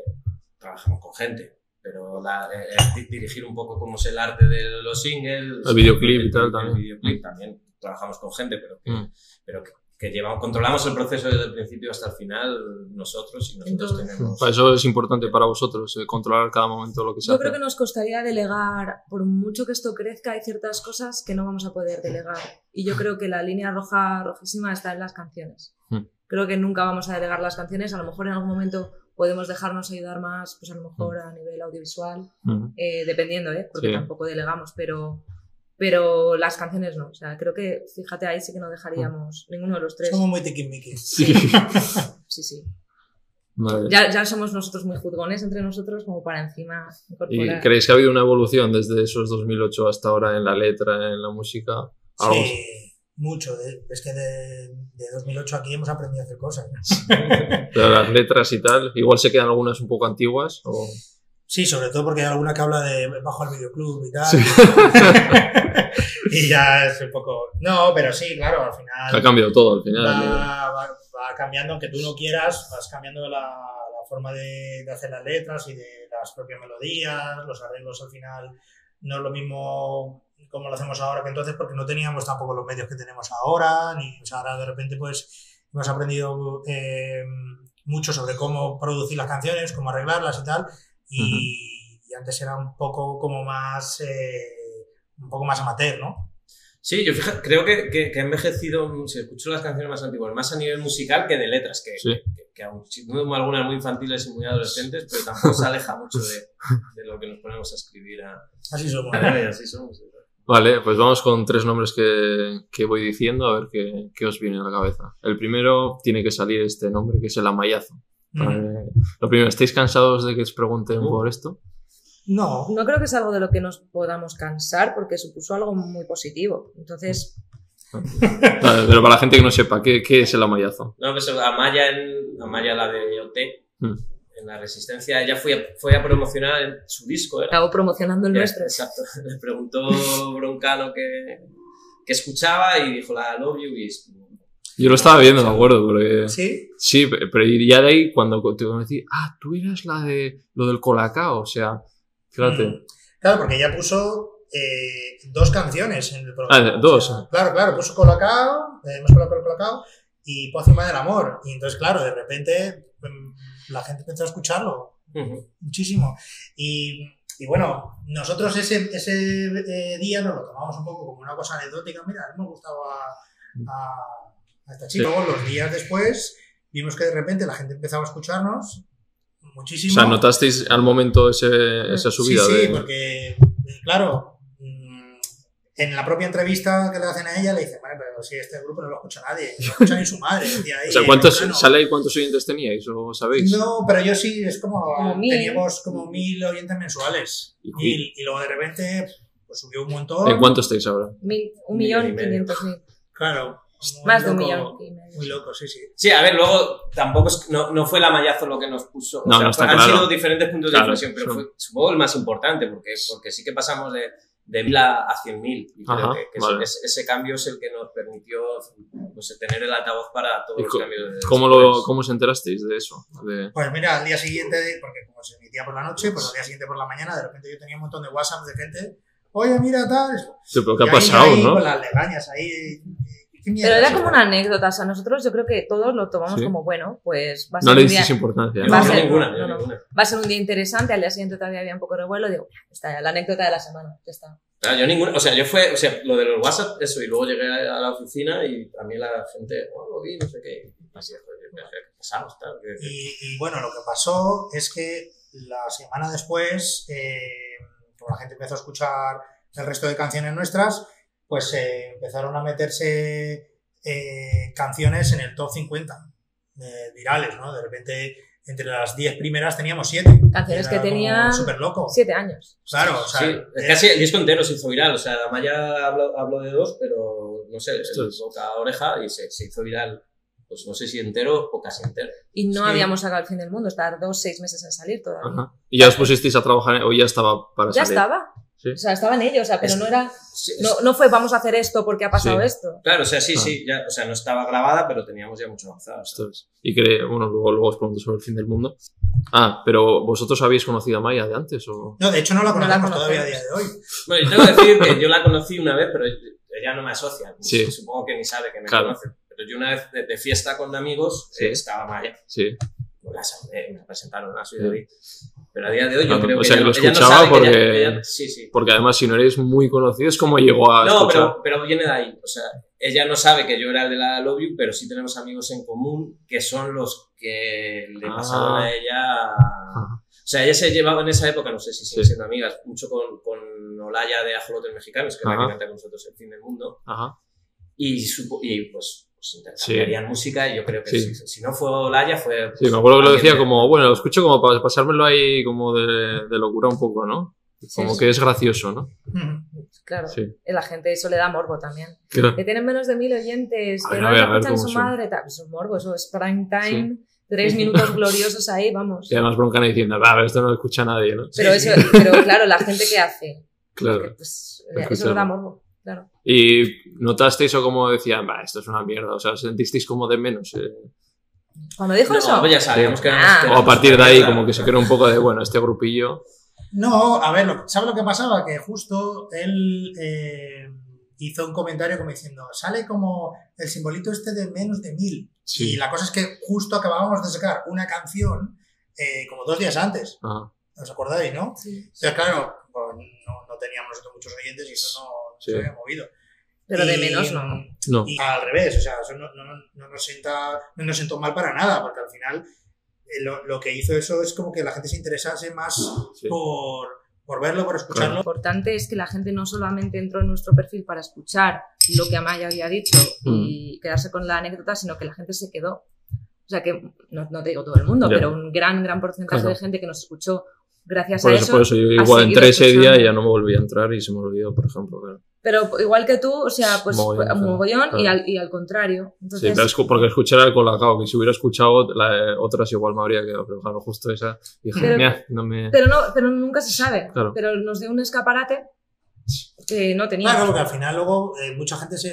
trabajamos con gente. Pero la- eh, eh, di- dirigir un poco cómo es el arte de los singles, El videoclip y el- tal el también. videoclip también trabajamos con gente, pero que, Mm. pero que, que llevamos, controlamos el proceso desde el principio hasta el final nosotros y nosotros tenemos. Para eso es importante para vosotros, eh, controlar cada momento lo que se Yo hace. creo que nos costaría delegar, por mucho que esto crezca, hay ciertas cosas que no vamos a poder delegar. Y yo creo que la línea roja, rojísima está en las canciones. Hmm. Creo que nunca vamos a delegar las canciones. A lo mejor en algún momento podemos dejarnos ayudar más, pues a lo mejor a nivel audiovisual, Ujú. eh, dependiendo, ¿eh? porque Sí. tampoco delegamos, pero, pero las canciones no. O sea, creo que, fíjate, ahí sí que no dejaríamos ninguno de los tres. Somos muy tiquismiquis. Sí. Sí, sí. Vale. Ya, ya somos nosotros muy juzgones entre nosotros como para encima ¿Y incorporar. creéis que ha habido una evolución desde esos 2008 hasta ahora en la letra, en la música? Algo- Sí, mucho. es que de, de 2008 aquí hemos aprendido a hacer cosas. ¿no? de las letras y tal. Igual se quedan algunas un poco antiguas. O... Sí, sobre todo porque hay alguna que habla de bajo al videoclub y tal. Sí. y ya es un poco. No, pero sí, claro, al final. Ha cambiado todo al final. va, va- va cambiando, aunque tú no quieras, vas cambiando la, la forma de, de hacer las letras y de las propias melodías, los arreglos al final no es lo mismo como lo hacemos ahora que entonces porque no teníamos tampoco los medios que tenemos ahora, ni o sea, ahora de repente pues hemos aprendido eh, mucho sobre cómo producir las canciones, cómo arreglarlas y tal, y, y antes era un poco como más, eh, un poco más amateur, ¿no? Sí, yo fija, creo que, que, que, ha envejecido, si escucho las canciones más antiguas, más a nivel musical que de letras, que, Sí. que, que aún algunas muy infantiles y muy adolescentes, pero tampoco se aleja mucho de, de lo que nos ponemos a escribir a, Así somos. a así somos. Vale, pues vamos con tres nombres que, que voy diciendo a ver qué, qué os viene a la cabeza. El primero tiene que salir este nombre, que es el amayazo. Eh, lo primero, ¿estáis cansados de que os pregunten Uh. por esto? No, No creo que es algo de lo que nos podamos cansar porque supuso algo muy positivo. Entonces, Vale, pero para la gente que no sepa, ¿qué, qué es el amayazo? No, pues Amaya, en, Amaya la de OT, Mm. en la Resistencia, ella fue a, fue a promocionar en su disco, ¿era? acabo promocionando el Ya, nuestro. Exacto. Le preguntó Broncano que, que escuchaba y dijo la Love You y es- Yo lo estaba viendo, me acuerdo, porque... sí. Sí, pero ya de ahí cuando te conocí, ah, tú eras la de lo del colacao, o sea, fíjate. Mm. Claro, porque ella puso eh, dos canciones en el programa. Ah, dos. O sea, claro, claro, puso Colacao, eh, hemos colocado el Colacao y Pócima del Amor. Y entonces, claro, de repente mm, la gente empezó a escucharlo muchísimo. Y, y bueno, nosotros ese, ese eh, día nos lo tomamos un poco como una cosa anecdótica. Mira, hemos gustado a, a- a esta chica. Luego, los días después, vimos que de repente la gente empezaba a escucharnos O muchísimo. sea, ¿notasteis al momento ese, esa subida Sí, sí, de... porque, claro, mm, en la propia entrevista que le hacen a ella le dicen, vale, pero si este grupo no lo escucha nadie, no lo escucha ni su madre. decía O sea, ¿cuántos, plano. ¿sale ahí cuántos oyentes teníais o sabéis? No, pero yo sí, es como, Como mil. teníamos como mil oyentes mensuales. Y- Mil, y luego de repente pues subió un montón. ¿En cuánto estáis ahora? Mil, un millón quinientos mil. Claro. Muy Más de un millón y. Muy loco, sí, sí. Sí, a ver, luego tampoco es, no, no fue la mayazo lo que nos puso. o No, sea, no está han claro. sido diferentes puntos de Claro, inflexión, pero sí. fue supongo el más importante, porque, porque sí que pasamos de, de 1000 a, a 100.000. Y creo Ajá, que, que vale. ese, ese cambio es el que nos permitió pues, tener el altavoz para todos ¿Y los cambios. de ¿Cómo, lo. ¿Cómo os enterasteis de eso? De- Pues mira, al día siguiente, porque como se emitía por la noche, pues al día siguiente por la mañana, de repente yo tenía un montón de WhatsApp de gente, oye, mira, tal. Sí, pero ¿qué Y ha ahí- pasado, ahí, no? Con las legañas ahí. ¿qué mierda Pero era es como una anécdota. O sea, nosotros yo creo que todos lo tomamos Sí. como bueno, pues va a ser, No un, le día, disteis importancia. Va a no, ser- ninguna, no, no. ninguna. va a ser un día interesante. Al día siguiente todavía había un poco de revuelo. Digo, está ya, la anécdota de la semana. Ya está. Ah, yo ninguna, o sea, yo fue, o sea, lo de los WhatsApp, eso, y luego llegué a, a la oficina y también la gente, oh, lo vi, no sé qué, así, joder, ¿qué pasamos? Tal, Y, y bueno, lo que pasó es que la semana después, eh, como la gente empezó a escuchar el resto de canciones nuestras, pues eh, empezaron a meterse eh, canciones en el top 50 eh, virales, ¿no? De repente, entre las 10 primeras teníamos 7. Canciones que tenían Súper loco. Siete años. Claro, o sea, sí, era- casi el disco entero se hizo viral. O sea, Maya habló, habló de dos, pero no sé, el Ostras. boca a oreja y se, se hizo viral. Pues no sé si entero o casi entero. Y no Sí. habíamos sacado el fin del mundo. Estar dos, seis meses en salir todavía. Ajá. ¿Y ya os pusisteis a trabajar o ya estaba para Ya salir? estaba. Sí. O sea, estaban ellos. O sea, pero Es- no era. Sí, es- No, no fue vamos a hacer esto porque ha pasado Sí. esto. Claro, o sea, sí, Ah. sí, ya, o sea, no estaba grabada, pero teníamos ya mucho avanzado. o sea. Esto es. Y que, bueno, luego, luego os pregunto sobre el fin del mundo. Ah, pero ¿vosotros habéis conocido a Maya de antes o...? No, de hecho no la No la conocemos todavía a día de hoy. Bueno, yo tengo que decir que yo la conocí una vez, pero ella no me asocia. Sí. Supongo que ni sabe que me Claro. conoce. Pero yo una vez de, de fiesta con amigos Sí. eh, estaba Maya. Sí. La saludé, me presentaron a su hoy. Pero a día de hoy yo Ah, creo o que, sea, ella, que lo no escuchaba sabe que ella- porque- ella- sí, sí. Porque además si no eres muy conocido es como llegó a No, escuchar. pero, pero viene de ahí. O sea, ella no sabe que yo era el de la Love You, pero sí tenemos amigos en común que son los que le Ah. pasaron a ella. Ajá. O sea, ella se llevaba en esa época, no sé si siguen Sí. siendo amigas, mucho con, con Olaya de Ajolotes Mexicanos, que es la Ajá. que canta con nosotros El Fin del Mundo. Ajá. Y, supo- y pues, pues intercambiarían música y yo creo que Sí. si, si no fue Olaya fue... Sí, me acuerdo que lo decía de- como, bueno, lo escucho como para pasármelo ahí como de, de locura un poco, ¿no? Como sí. que es gracioso, ¿no? Claro. La gente eso le da morbo también. Claro. Que tienen menos de mil oyentes, que no escuchan su madre. tal. Eso es morbo, eso es prime time. Tres minutos gloriosos ahí, vamos. Y además broncana diciendo, va, a ver, esto no lo escucha nadie, ¿no? Pero, eso, pero claro, la gente que hace, Claro. pues Escucharlo. eso le da morbo. Claro. Y notasteis o como decían, va, esto es una mierda, o sea, sentisteis como de menos. eh? Cuando dijo No, eso, pues ya sabíamos que Ah. O a partir de ahí como que se creó un poco de, bueno, este grupillo. No, a ver, lo- ¿sabes lo que pasaba? Que justo él eh, hizo un comentario como diciendo, sale como el simbolito este de menos de mil. Sí. Y la cosa es que justo acabábamos de sacar una canción eh, como dos días antes. Ajá. ¿Os acordáis, no? Sí. Entonces, claro, pues, no, no teníamos nosotros muchos oyentes y eso no, no Sí. se había movido. Pero de Y- menos no. No. Y al revés, o sea, eso no, no- no nos sienta, no nos sentó mal para nada, porque al final eh, lo, lo que hizo eso es como que la gente se interesase más Sí. por, por verlo, por escucharlo. Lo importante es que la gente no solamente entró en nuestro perfil para escuchar lo que Amaya había dicho y quedarse con la anécdota, sino que la gente se quedó. O sea que, no, no te digo todo el mundo, Ya. pero un gran, gran porcentaje Claro. de gente que nos escuchó gracias Por a eso, eso. por eso yo igual entré ese día y ya no me volví a entrar y se me olvidó, por ejemplo. claro. Pero igual que tú, o sea, pues Mogollón, un mogollón y, al, y al contrario. Sí, Entonces, pero es cu- porque escuché la de Colacao, que si hubiera escuchado la, eh, otras igual me habría quedado, pero claro, justo esa, dije, Pero- "Mira, no me... pero, no, pero nunca se sabe. Claro. Pero nos dio un escaparate que no teníamos. Claro, porque al final luego eh, mucha gente se,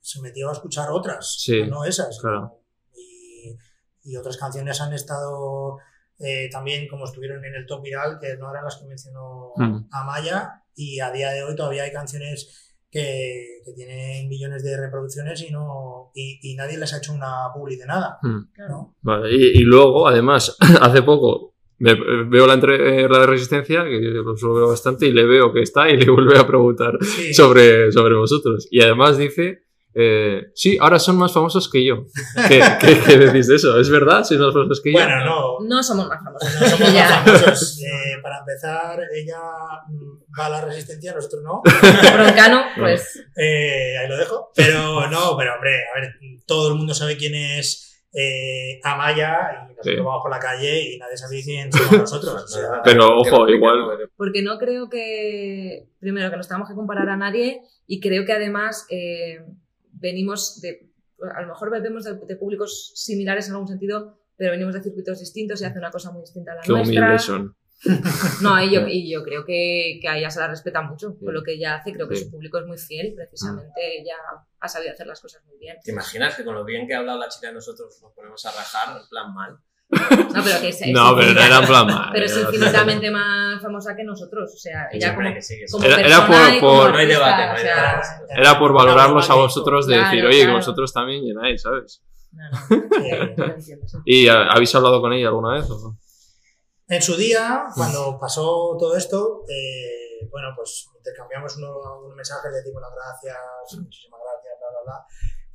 se metió a escuchar otras, Sí, no esas. claro. Y, y otras canciones han estado eh, también como estuvieron en el top viral, que no eran las que mencionó Mm. Amaya, y a día de hoy todavía hay canciones que, que tienen millones de reproducciones y no y, y nadie les ha hecho una publi de nada. Mm. ¿no? Vale, y, y luego, además, hace poco me- veo la, entre- eh, la de Resistencia, que lo suelo ver bastante, y le veo que está y le vuelve a preguntar Sí. sobre, sobre vosotros. Y además dice, eh, sí, ahora son más famosos que yo. ¿Qué, qué, qué decís de eso? ¿Es verdad? ¿Sois más famosos que yo? Bueno, no, No somos más famosos. no somos Ya. más famosos. Eh, para empezar, ella mm, va a la resistencia, nosotros no. Broncano, pues Eh, ahí lo dejo. Pero no, pero hombre, a ver, todo el mundo sabe quién es eh, Amaya y nosotros Sí. vamos por la calle y nadie sabe quién somos nosotros. O sea, Pero, ojo, igual- porque no creo que, primero, que nos tengamos que comparar a nadie y creo que además eh, venimos de, a lo mejor bebemos de, de públicos similares en algún sentido, pero venimos de circuitos distintos y hace una cosa muy distinta a la Qué nuestra. humildes son. No, y yo, y yo creo que, que a ella se la respeta mucho por Sí. lo que ella hace. Creo que Sí. su público es muy fiel, precisamente ella ha sabido hacer las cosas muy bien. ¿Te imaginas que con lo bien que ha hablado la chica de nosotros nos ponemos a rajar en plan mal? No, pero que es, es No, pero no era en plan mal. pero es era- infinitamente más famosa que nosotros. O sea, ella Siempre como, Era- era por- y como por- No hay artista, debate, no o hay sea, debate. Era por valorarlos a vosotros de decir, claro, oye, que vosotros también llenáis, ¿sabes? No, no. ¿Y habéis hablado con ella alguna vez? o no? En su día, cuando pasó todo esto, eh, bueno, pues intercambiamos uno- unos mensajes, le dimos las gracias, muchísimas gracias, bla, bla, bla.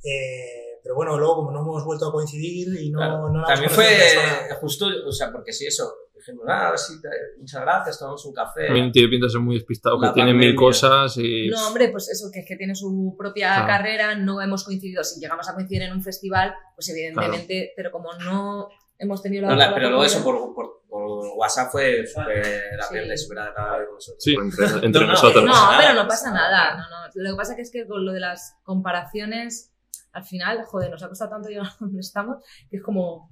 Eh, pero bueno, luego como no hemos vuelto a coincidir y no, Claro. no la También fue persona. justo, o sea, porque sí, eso. Dijimos, ah, sí, muchas gracias, tomamos un café. También tiene pinta de ser muy despistado, que tiene mil cosas y... No, hombre, pues eso, que es que tiene su propia Claro. carrera, no hemos coincidido. Si llegamos a coincidir en un festival, pues evidentemente, pero como no hemos tenido la No, la- pero luego eso por, por, por WhatsApp fue súper la Sí. nosotros. Sí, entre, entre No, no, nosotros. No, pero no pasa nada. No, no. Lo que pasa que es que con lo de las comparaciones, al final, joder, nos ha costado tanto llegar a donde estamos, que es como,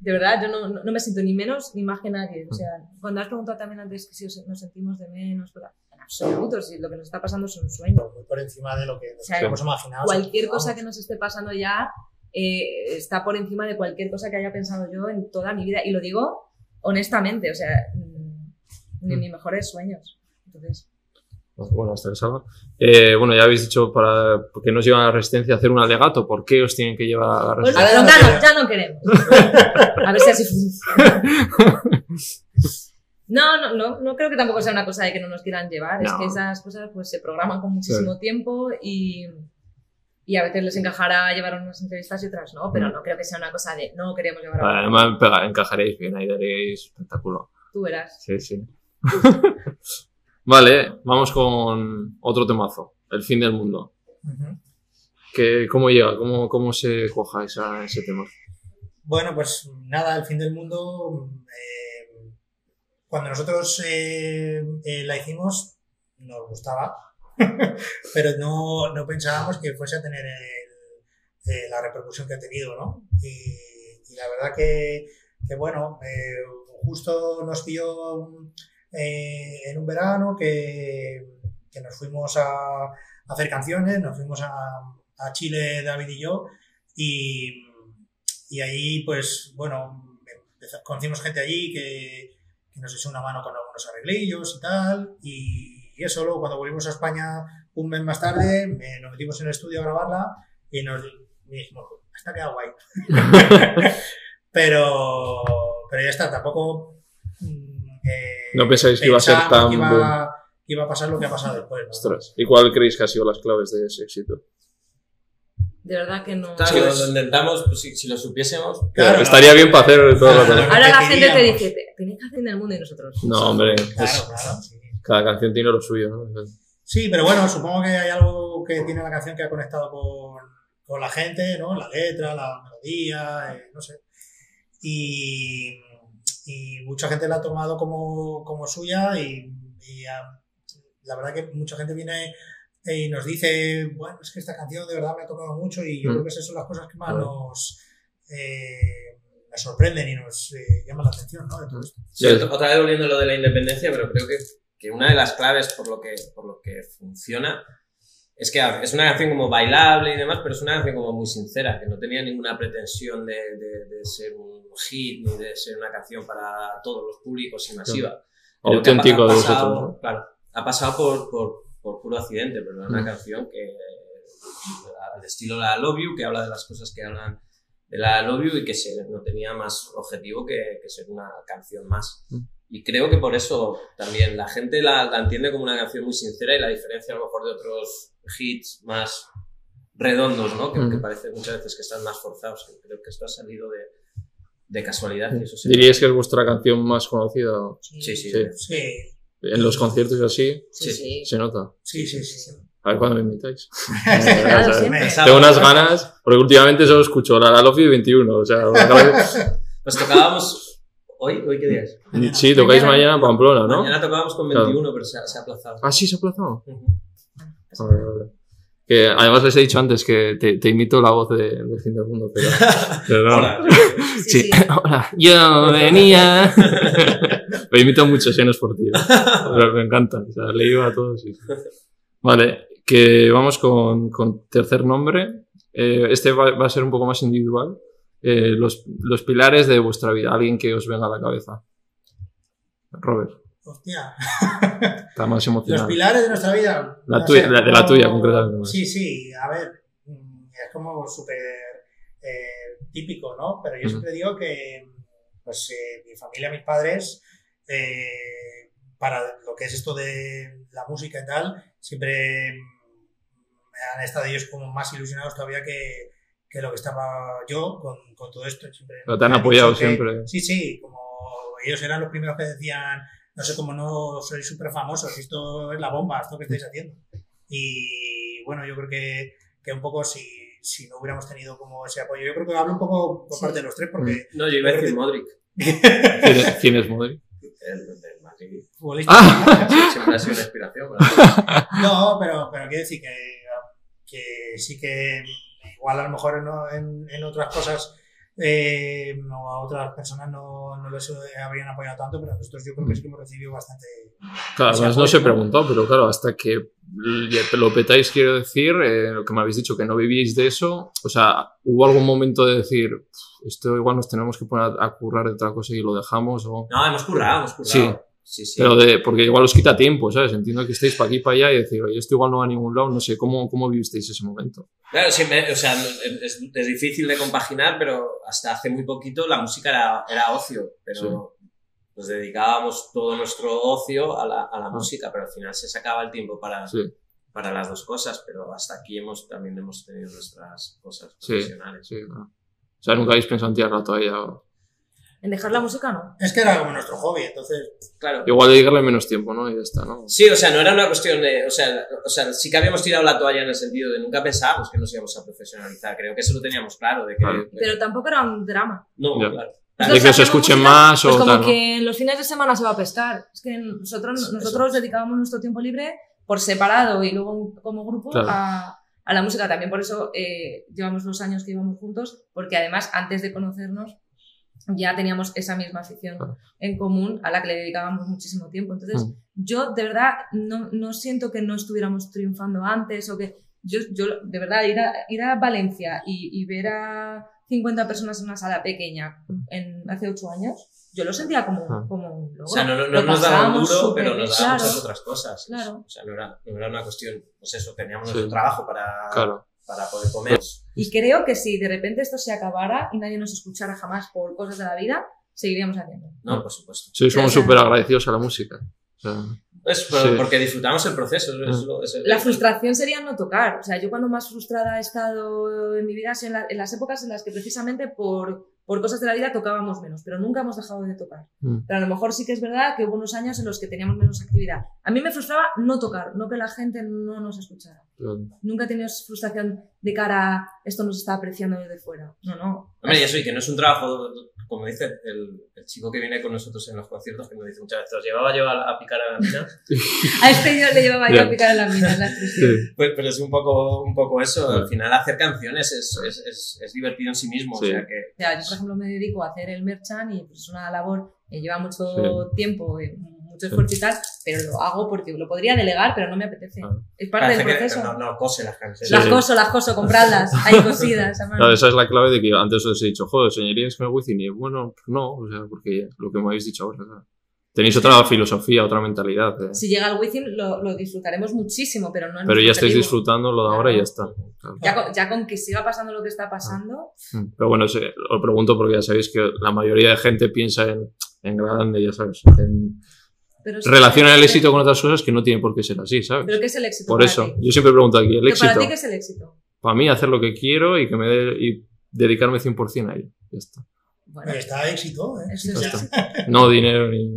de verdad, yo no, no, no me siento ni menos ni más que nadie. O sea, cuando has preguntado también antes que si os- nos sentimos de menos, en absoluto, si lo que nos está pasando es un sueño. Muy por encima de lo que sea, hemos imaginado. Cualquier cosa que nos esté pasando ya eh, está por encima de cualquier cosa que haya pensado yo en toda mi vida. Y lo digo honestamente, o sea, mm, ni Mm. mis mejores sueños. Entonces, Bueno, hasta que salga. Eh, bueno, ya habéis dicho para que nos llevan a la resistencia a hacer un alegato. ¿Por qué os tienen que llevar a la Pues, resistencia? Ahora no, no ya, no, queremos. A ver si así funciona. No, no, no, no creo que tampoco sea una cosa de que no nos quieran llevar. Es que esas cosas pues se programan con muchísimo tiempo y, y a veces les encajará llevar unas entrevistas y otras no, pero Mm. no creo que sea una cosa de no queremos llevar a Vale, Además, encajaréis bien, ahí daréis espectáculo. Tú verás. Sí, sí. vale, vamos con otro temazo. El fin del mundo. Ujú. ¿Qué, ¿Cómo llega? ¿Cómo, ¿Cómo se coja esa, ese tema? Bueno, pues nada, el fin del mundo. eh, cuando nosotros eh, eh, la hicimos, nos gustaba, pero no, no pensábamos que fuese a tener el- la repercusión que ha tenido, ¿no? Y, y la verdad que, que bueno, justo nos pilló eh, en un verano que, que nos fuimos a, a hacer canciones, nos fuimos a, a Chile, David y yo, y, y ahí, pues, bueno, conocimos gente allí que, que nos echó una mano con algunos arreglillos y tal. Y, y eso, luego cuando volvimos a España un mes más tarde, eh, nos metimos en el estudio a grabarla y nos y dijimos, está quedado guay. pero, pero ya está, tampoco. Eh, No pensáis que iba a ser tan que iba, que iba a pasar lo que ha pasado después. ¿no? Ostras. ¿Y cuál creéis que ha sido las claves de ese éxito? De verdad que no. Claro, lo intentamos, pues, si, si lo supiésemos. Claro, Estaría bien para hacer todo lo que... Ahora la gente te dice, "Te- tenéis que hacer en el mundo y nosotros. No, hombre. Claro, es- claro, sí. cada canción tiene lo suyo, ¿no? Sí, pero bueno, supongo que hay algo que tiene la canción que ha conectado con, con la gente, ¿no? La letra, la melodía, eh, no sé. Y, y mucha gente la ha tomado como, como suya y, y, ah, la verdad que mucha gente viene y nos dice, bueno, es que esta canción de verdad me ha tocado mucho y yo Mm. creo que esas son las cosas que más nos, eh, nos sorprenden y nos eh, llaman la atención, ¿no? Todo esto. Sí, otra otra vez volviendo a lo de la independencia, pero creo que, que una de las claves por lo que, por lo que funciona es que es una canción como bailable y demás, pero es una canción como muy sincera, que no tenía ninguna pretensión de, de- de ser un hit ni de ser una canción para todos los públicos y masiva. Ha- Auténtico ha de pasado- vosotros, ¿no? Claro, ha pasado por, por, por puro accidente, pero es una Mm. canción que al estilo La Love You, que habla de las cosas que hablan de La Love You y que se- no tenía más objetivo que, que ser una canción más. Mm. Y creo que por eso también la gente la, la entiende como una canción muy sincera y la diferencia a lo mejor de otros hits más redondos, ¿no? Que, Mm. que parece muchas veces que están más forzados. Creo que esto ha salido de, de casualidad. Y eso ¿Diríais que es vuestra canción más conocida? Sí, sí. Sí. Sí, En los conciertos y así, Sí, sí. se nota. sí, sí. sí. A ver cuándo me invitáis. Claro, O sea, siempre. Pensaba- Tengo unas ganas, porque últimamente solo escucho la, la Lofi 21, o sea, Pues tocábamos. ¿Hoy? ¿Hoy qué día es? sí, tocáis mañana en Pamplona, ¿no? Mañana tocábamos con Claro. 21, pero se ha, se ha aplazado. Ah, sí, se ha aplazado. Ujú. Vale, vale. Que además les he dicho antes que te, te imito la voz de, del fin del mundo, pero, pero no. Hola. Sí, Sí, sí. hola, yo venía. Me imito mucho, si no es por ti. ¿eh? Pero me encanta, o sea, le iba a todos. y- Vale, que vamos con, con tercer nombre. Eh, este va, va a ser un poco más individual. Eh, los, los pilares de vuestra vida, alguien que os venga a la cabeza. Robert, Hostia. está más Los emocionado. pilares de nuestra vida. La no tuya- sé, la de la como- tuya, concretamente. Sí, sí, a ver, mm, es como súper eh, típico, ¿no? Pero yo siempre digo que, pues, eh, mi familia, mis padres, para lo que es esto de la música y tal, siempre mm, han estado ellos como más ilusionados todavía que, que lo que estaba yo con, con todo esto. Siempre Pero te han apoyado que- siempre. Sí, sí, como ellos eran los primeros que decían, no sé cómo no sois súper famosos, esto es la bomba, esto que estáis haciendo. Y bueno, yo creo que, que un poco si, si no hubiéramos tenido como ese apoyo, yo creo que hablo un poco por Sí. parte de los tres, porque No, yo iba a decir Modric. ¿Quién es- ¿Quién es Modric? El del Madrid. futbolista. Ah. Sí, siempre ha sido una inspiración. ¿verdad? No, pero, pero quiero decir que, que sí que igual a lo mejor en, en otras cosas eh, no, a otras personas no, no les habrían apoyado tanto, pero nosotros yo creo que sí que hemos recibido bastante. Claro, además no se preguntó, pero claro, hasta que lo petáis, quiero decir, eh, lo que me habéis dicho, que no vivíais de eso, o sea, ¿hubo algún momento de decir, "Pff, esto igual nos tenemos que poner a, a currar de otra cosa y lo dejamos? O... No, hemos currado, hemos currado. Sí. Sí, sí. Pero de, porque igual os quita tiempo, ¿sabes? Entiendo que estéis para aquí para allá y decir, oye, esto igual no va a ningún lado, no sé, ¿cómo, cómo vivisteis ese momento? Claro, sí, me- o sea, es, es difícil de compaginar, pero hasta hace muy poquito la música era, era ocio, pero nos dedicábamos todo nuestro ocio a la, a la música, pero al final se sacaba el tiempo para, Ah. Sí, para las dos cosas, pero hasta aquí hemos también hemos tenido nuestras cosas Sí. profesionales. sí, claro. O sea, nunca habéis pensado en tirarla todavía. o- En dejar la música, no. Es que era como nuestro hobby, entonces. Claro. Igual dedicarle menos tiempo, ¿no? Y ya está, ¿no? Sí, o sea, no era una cuestión de, o sea, o sea, sí que habíamos tirado la toalla en el sentido de nunca pensábamos que nos íbamos a profesionalizar, creo que eso lo teníamos claro, de que, Claro. Pero tampoco era un drama. no, Ya. claro. De que hacemos escuchen más Pues o como tal, ¿no? que en los fines de semana se va a pescar. Es que nosotros, Eso. nosotros dedicábamos nuestro tiempo libre por separado y luego como grupo Claro. a, a la música. También por eso eh, llevamos los años que íbamos juntos, porque además antes de conocernos ya teníamos esa misma afición en común a la que le dedicábamos muchísimo tiempo. Entonces, Mm. yo de verdad no, no siento que no estuviéramos triunfando antes o que yo, yo de verdad ir a, ir a Valencia y, y ver a 50 personas en una sala pequeña en, hace 8 años, yo lo sentía como, Ah. como un logro. O sea, no, no, no nos daban duro, pero bien, nos daban claro. otras cosas. Claro. O sea, no era, no era una cuestión, pues eso, teníamos Sí. nuestro trabajo para, Claro. Para poder comer. Y creo que si de repente esto se acabara y nadie nos escuchara jamás por cosas de la vida, seguiríamos haciendo. No, por supuesto. O sea, súper agradecidos a la música. O sea, Es por- Sí. porque disfrutamos el proceso. es lo- es el- La frustración sería no tocar. O sea, yo cuando más frustrada he estado en mi vida es en, la- en las épocas en las que precisamente por, por cosas de la vida tocábamos menos, pero nunca hemos dejado de tocar. Mm. Pero a lo mejor sí que es verdad que hubo unos años en los que teníamos menos actividad. A mí me frustraba no tocar, no que la gente no nos escuchara. Nunca he tenido frustración de cara a esto nos está apreciando desde fuera. No, no. Hombre, y eso, y que no es un trabajo, como dice el, el chico que viene con nosotros en los conciertos, que nos dice muchas veces, llevaba yo a, a picar a la mina. A este yo le llevaba yo Ya. a picar en la mina, la. Pues, pero es un poco, un poco eso. Sí. Al final, hacer canciones es, es, es, es divertido en sí mismo. Sí. O sea que. O sea, yo, por ejemplo, me dedico a hacer el merchan y pues, es una labor que lleva mucho tiempo, eh, mucho esfuerzo y tal, pero lo hago porque lo podría delegar, pero no me apetece. Ah. Es parte del parece que proceso. no, no cose las canciones. Las Sí. coso, las coso, compradlas, ahí cosidas. a mano. Claro, esa es la clave de que antes os he dicho, joder, señorías con el Wizzing. Y bueno, no, o sea, porque lo que me habéis dicho ahora, claro. Tenéis otra filosofía, otra mentalidad. eh. Si llega el Wizzing lo, lo disfrutaremos muchísimo, pero no en Pero ya estáis disfrutando lo de ahora y ya está. Claro. Ya con, ya con que siga pasando lo que está pasando, Mm. Pero bueno, sí, lo pregunto porque ya sabéis que la mayoría de gente piensa en, en grande, ya sabes. En, pero sí- el éxito con otras cosas que no tiene por qué ser así, ¿sabes? ¿Pero qué es el éxito? Por para eso, ti? yo siempre pregunto aquí, el ¿Que éxito, ¿Para ti qué es el éxito? para mí hacer lo que quiero y que me dé, y dedicarme 100% a ello. Ya está. Bueno, Pero está éxito, ¿eh? eso Ya está. No dinero ni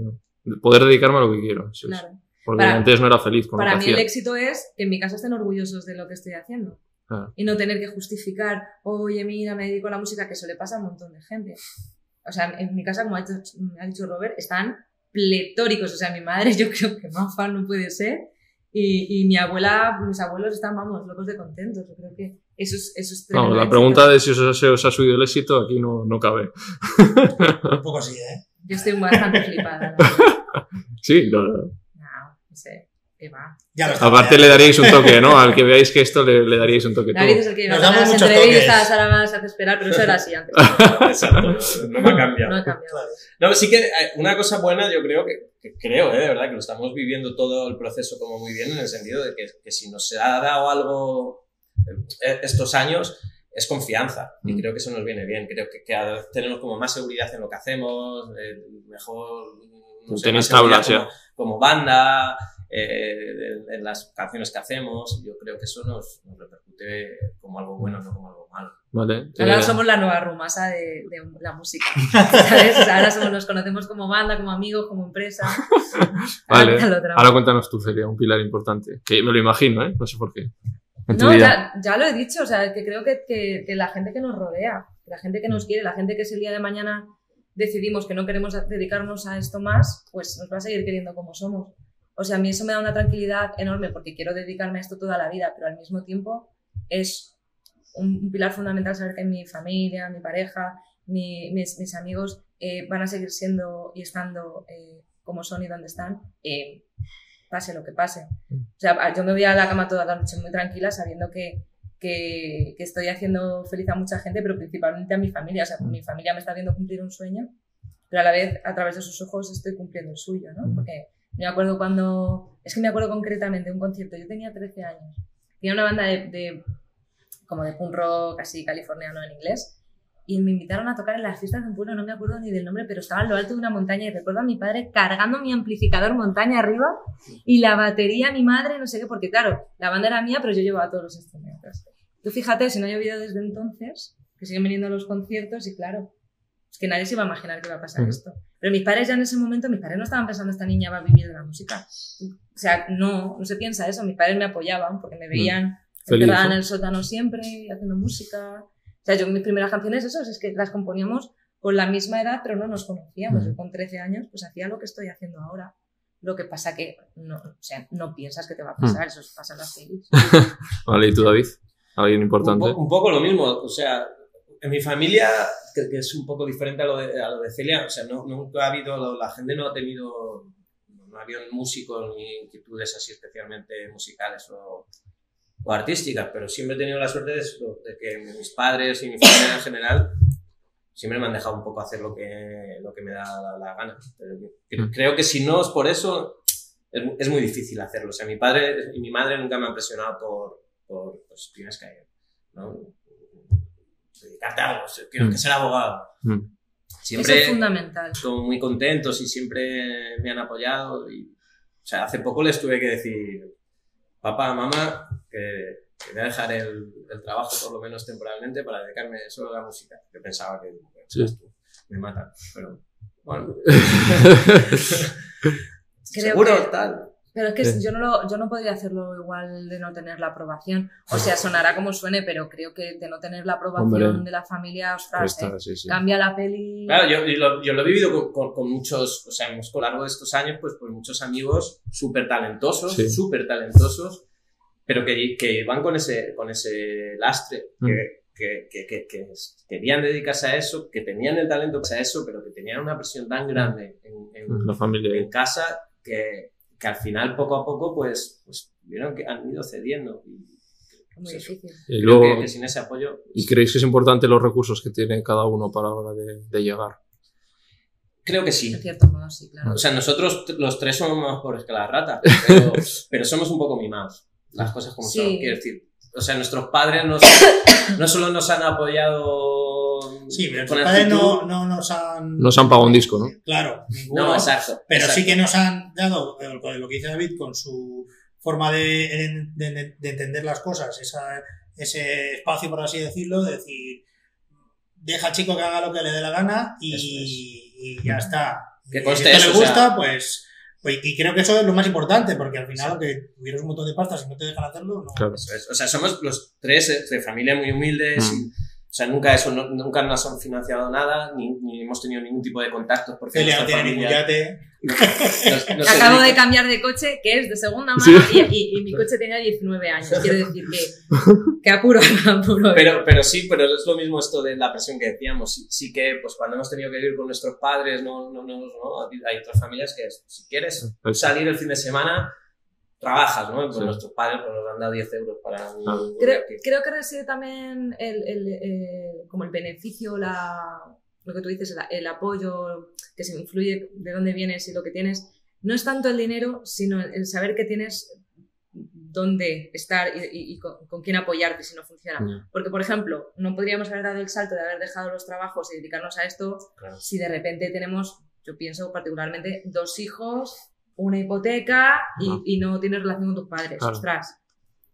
poder dedicarme a lo que quiero. eso es. claro. Porque Para- antes no era feliz con Para lo mí que el hacía. éxito es que en mi casa estén orgullosos de lo que estoy haciendo. Claro. Y no tener que justificar, oye, mira, me dedico a la música, que eso le pasa a un montón de gente. O sea, en mi casa, como ha dicho, ha dicho Robert, están pletóricos. O sea, mi madre, yo creo que más fan no puede ser. Y, y mi abuela, mis abuelos están, vamos, locos de contentos. Yo creo que eso es, eso es No, tremendo la pregunta de si os, se os ha subido el éxito aquí no, no cabe. Un poco sí, ¿eh? Yo estoy bastante flipada. Sí, no, no. No, no sé, qué va. Ya. Aparte le daríais un toque, ¿no? Al que veáis que esto le, le daríais un toque David tú. es el que Nos damos las muchos entrevistas, toques. ahora más hace esperar, pero eso era así antes. Exacto, no, no me ha cambiado. No ha cambiado. Claro. No, sí que hay una cosa buena, yo creo que, que creo, ¿eh? de verdad, que lo estamos viviendo todo el proceso como muy bien en el sentido de que, que si nos ha dado algo eh, estos años es confianza y Mm. creo que eso nos viene bien. Creo que, que tenemos como más seguridad en lo que hacemos, eh, mejor no sé, tablas ya. como, como banda, eh, en, en las canciones que hacemos. y Yo creo que eso nos, nos repercute como algo bueno, no como algo malo. Vale. Ahora eh, somos la nueva rumasa de, de la música. ¿Sabes? O sea, ahora somos, nos conocemos como banda, como amigos, como empresa. Vale. Ahora cuéntanos tú, Celia, un pilar importante. Que me lo imagino, ¿eh? No sé por qué. No, ya, ya lo he dicho, o sea, que creo que, que- que la gente que nos rodea, que la gente que Mm. nos quiere, la gente que si el día de mañana decidimos que no queremos dedicarnos a esto más, pues nos va a seguir queriendo como somos. O sea, a mí eso me da una tranquilidad enorme porque quiero dedicarme a esto toda la vida, pero al mismo tiempo es un, un pilar fundamental saber que mi familia, mi pareja, mi- mis, mis amigos eh, van a seguir siendo y estando eh, como son y donde están, eh, pase lo que pase. O sea, yo me voy a la cama toda la noche muy tranquila sabiendo que, que, que estoy haciendo feliz a mucha gente, pero principalmente a mi familia. O sea, mi familia me está viendo cumplir un sueño, pero a la vez, a través de sus ojos, estoy cumpliendo el suyo, ¿no? Porque me acuerdo cuando... Es que me acuerdo concretamente un concierto. Yo tenía 13 años. Tenía una banda de, de como de punk rock así californiano en inglés. Y me invitaron a tocar en las fiestas de un pueblo, no me acuerdo ni del nombre, pero estaba en lo alto de una montaña y recuerdo a mi padre cargando mi amplificador montaña arriba y la batería mi madre, no sé qué, porque claro, la banda era mía, pero yo llevaba todos los instrumentos. Tú fíjate, si no ha llovido desde entonces, que siguen viniendo a los conciertos y claro, es que nadie se iba a imaginar que iba a pasar Ujú. esto. Pero mis padres ya en ese momento, mis padres no estaban pensando esta niña va a vivir de la música. O sea, no, no se piensa eso. Mis padres me apoyaban porque me veían Feliz, encerrada ¿no? en el sótano siempre, haciendo música. O sea, yo mis primeras canciones, eso, es que las componíamos con la misma edad, pero no nos conocíamos. Ujú. Yo con 13 años, pues hacía lo que estoy haciendo ahora. Lo que pasa que no, o sea, no piensas que te va a pasar, eso pasa en las pelis. Vale, ¿y tú, David? ¿Alguien Un, importante? po- un poco lo mismo, o sea, en mi familia, que, que es un poco diferente a lo de, a lo de Celia, o sea, no, nunca ha habido, la gente no ha tenido, no ha habido músicos ni inquietudes así especialmente musicales o, o artísticas, pero siempre he tenido la suerte de, eso, de que mis padres y mi familia en general siempre me han dejado un poco hacer lo que, lo que me da la, la gana. Pero cre- creo que si no es por eso, es, es muy difícil hacerlo. O sea, mi padre y mi madre nunca me han presionado por, por pues tienes que, ¿no? Dedicarte a algo, o sea, tienes que ser abogado. Mm. Eso Siempre es fundamental. son muy contentos y siempre me han apoyado y sea, hace poco les tuve que decir, papá, mamá, que, que voy a dejar el, el trabajo por lo menos temporalmente para dedicarme solo a la música. Yo pensaba que Sí. me matan, pero bueno. Creo Seguro, que- tal. Pero es que Sí. yo no, lo, yo no podría hacerlo igual de no tener la aprobación. O sea, sonará como suene, pero creo que de no tener la aprobación Hombre. de la familia, ostras, Está, eh, sí, sí. cambia la peli. Claro, yo, yo lo, yo lo he vivido con, con- con muchos, o sea, hemos, a lo largo de estos años, pues, pues muchos amigos súper talentosos, Sí. súper talentosos, pero que, que van con ese, con ese lastre, Mm. que, que, que, que- que querían dedicarse a eso, que tenían el talento para eso, pero que tenían una presión tan grande en, en- La familia. en casa que, que al final, poco a poco, pues, pues vieron que han ido cediendo. Y, Muy pues eso. difícil. Y Creo luego, que, que sin ese apoyo... ¿y creéis que es importante los recursos que tiene cada uno para la hora de, de llegar? Creo que sí. En cierto modo, sí, claro. O sea, nosotros los tres somos más pobres que la rata, pero, pero somos un poco mimados. Las cosas como Sí. son, quiero decir. O sea, nuestros padres nos, no solo nos han apoyado Sí, pero tus padres no, no nos han. Nos han pagado un disco, ¿no? Claro, ninguno. No, exacto. Pero exacto. sí que nos han dado, eh, lo que dice David, con su forma de, de- de entender las cosas, esa- ese espacio, por así decirlo, de decir, deja al chico que haga lo que le dé la gana y, y ya está. Que si esto eso, le o gusta, sea- pues, pues- Y creo que eso es lo más importante, porque al final, aunque tuvieras un montón de pastas y no te dejan hacerlo, no. Claro. Eso es. O sea, somos los tres eh, de familia muy humildes. Mm. O sea, nunca eso, no- nunca nos han financiado nada, ni, ni hemos tenido ningún tipo de contactos porque Celia no tiene ningún yate. no Acabo de cambiar de coche, que es de segunda mano, Sí. y, y- y mi coche tenía 19 años. Quiero decir que, que apuro, apuro. Pero, pero sí, pero es lo mismo esto de la presión que decíamos. Sí, sí que, pues cuando hemos tenido que vivir con nuestros padres, no, no, no, no, hay otras familias que si quieres salir el fin de semana, trabajas, ¿no? Pues Sí. nuestros padres pues, nos han dado 10 euros para... un- Ah. Creo, creo que reside también el, el, eh, como el beneficio, la, lo que tú dices, el, el apoyo, que se influye de dónde vienes y lo que tienes. No es tanto el dinero, sino el, el saber que tienes dónde estar y, y- y con, con quién apoyarte si no funciona. Ya. Porque, por ejemplo, no podríamos haber dado el salto de haber dejado los trabajos y dedicarnos a esto Claro. si de repente tenemos, yo pienso particularmente, dos hijos, una hipoteca y, y no tienes relación con tus padres. Claro. Ostras.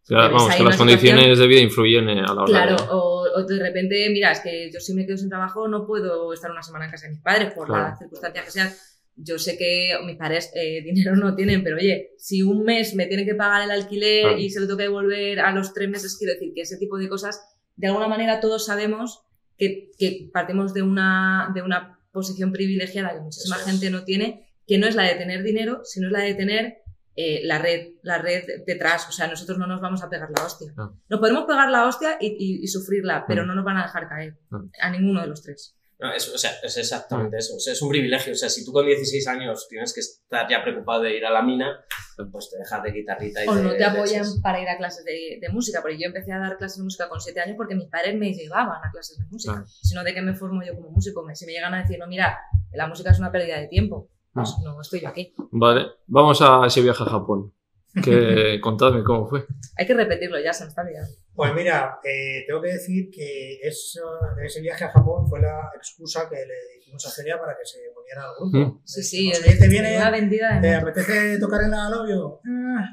Claro, vamos, que las condiciones de vida influyen eh, a la hora Claro, de... o, o de repente, mira, es que yo si me quedo sin trabajo no puedo estar una semana en casa de mis padres por Claro. las circunstancias que sean. Yo sé que mis padres eh, dinero no tienen, pero oye, si un mes me tienen que pagar el alquiler Claro. y se lo tengo que devolver a los tres meses, quiero decir que ese tipo de cosas, de alguna manera todos sabemos que, que partimos de una, de una posición privilegiada que muchísima Eso es. gente no tiene, que no es la de tener dinero, sino es la de tener eh, la red, la red detrás. O sea, nosotros no nos vamos a pegar la hostia. No. Nos podemos pegar la hostia y, y- y sufrirla, pero Mm. no nos van a dejar caer. No. A ninguno de los tres. No, es, o sea, es exactamente eso. O sea, es un privilegio. O sea, si tú con 16 años tienes que estar ya preocupado de ir a la mina, pues te dejas de guitarrita y O de no te apoyan leches. para ir a clases de, de música, porque yo empecé a dar clases de música con 7 años porque mis padres me llevaban a clases de música. Claro. Sino de que me formo yo como músico. Me- Si me llegan a decir, no, mira, la música es una pérdida de tiempo, pues Ah. no estoy yo aquí. Vale, vamos a ese viaje a Japón. Que contadme cómo fue. Hay que repetirlo, ya se me está olvidando. Pues mira, eh, tengo que decir que eso- ese viaje a Japón fue la excusa que le dijimos a Celia para que se uniera al grupo. Mm. Sí, sí, "Oye, ¿te una viene, vendida de ¿Te apetece tocar en la novio? Ah,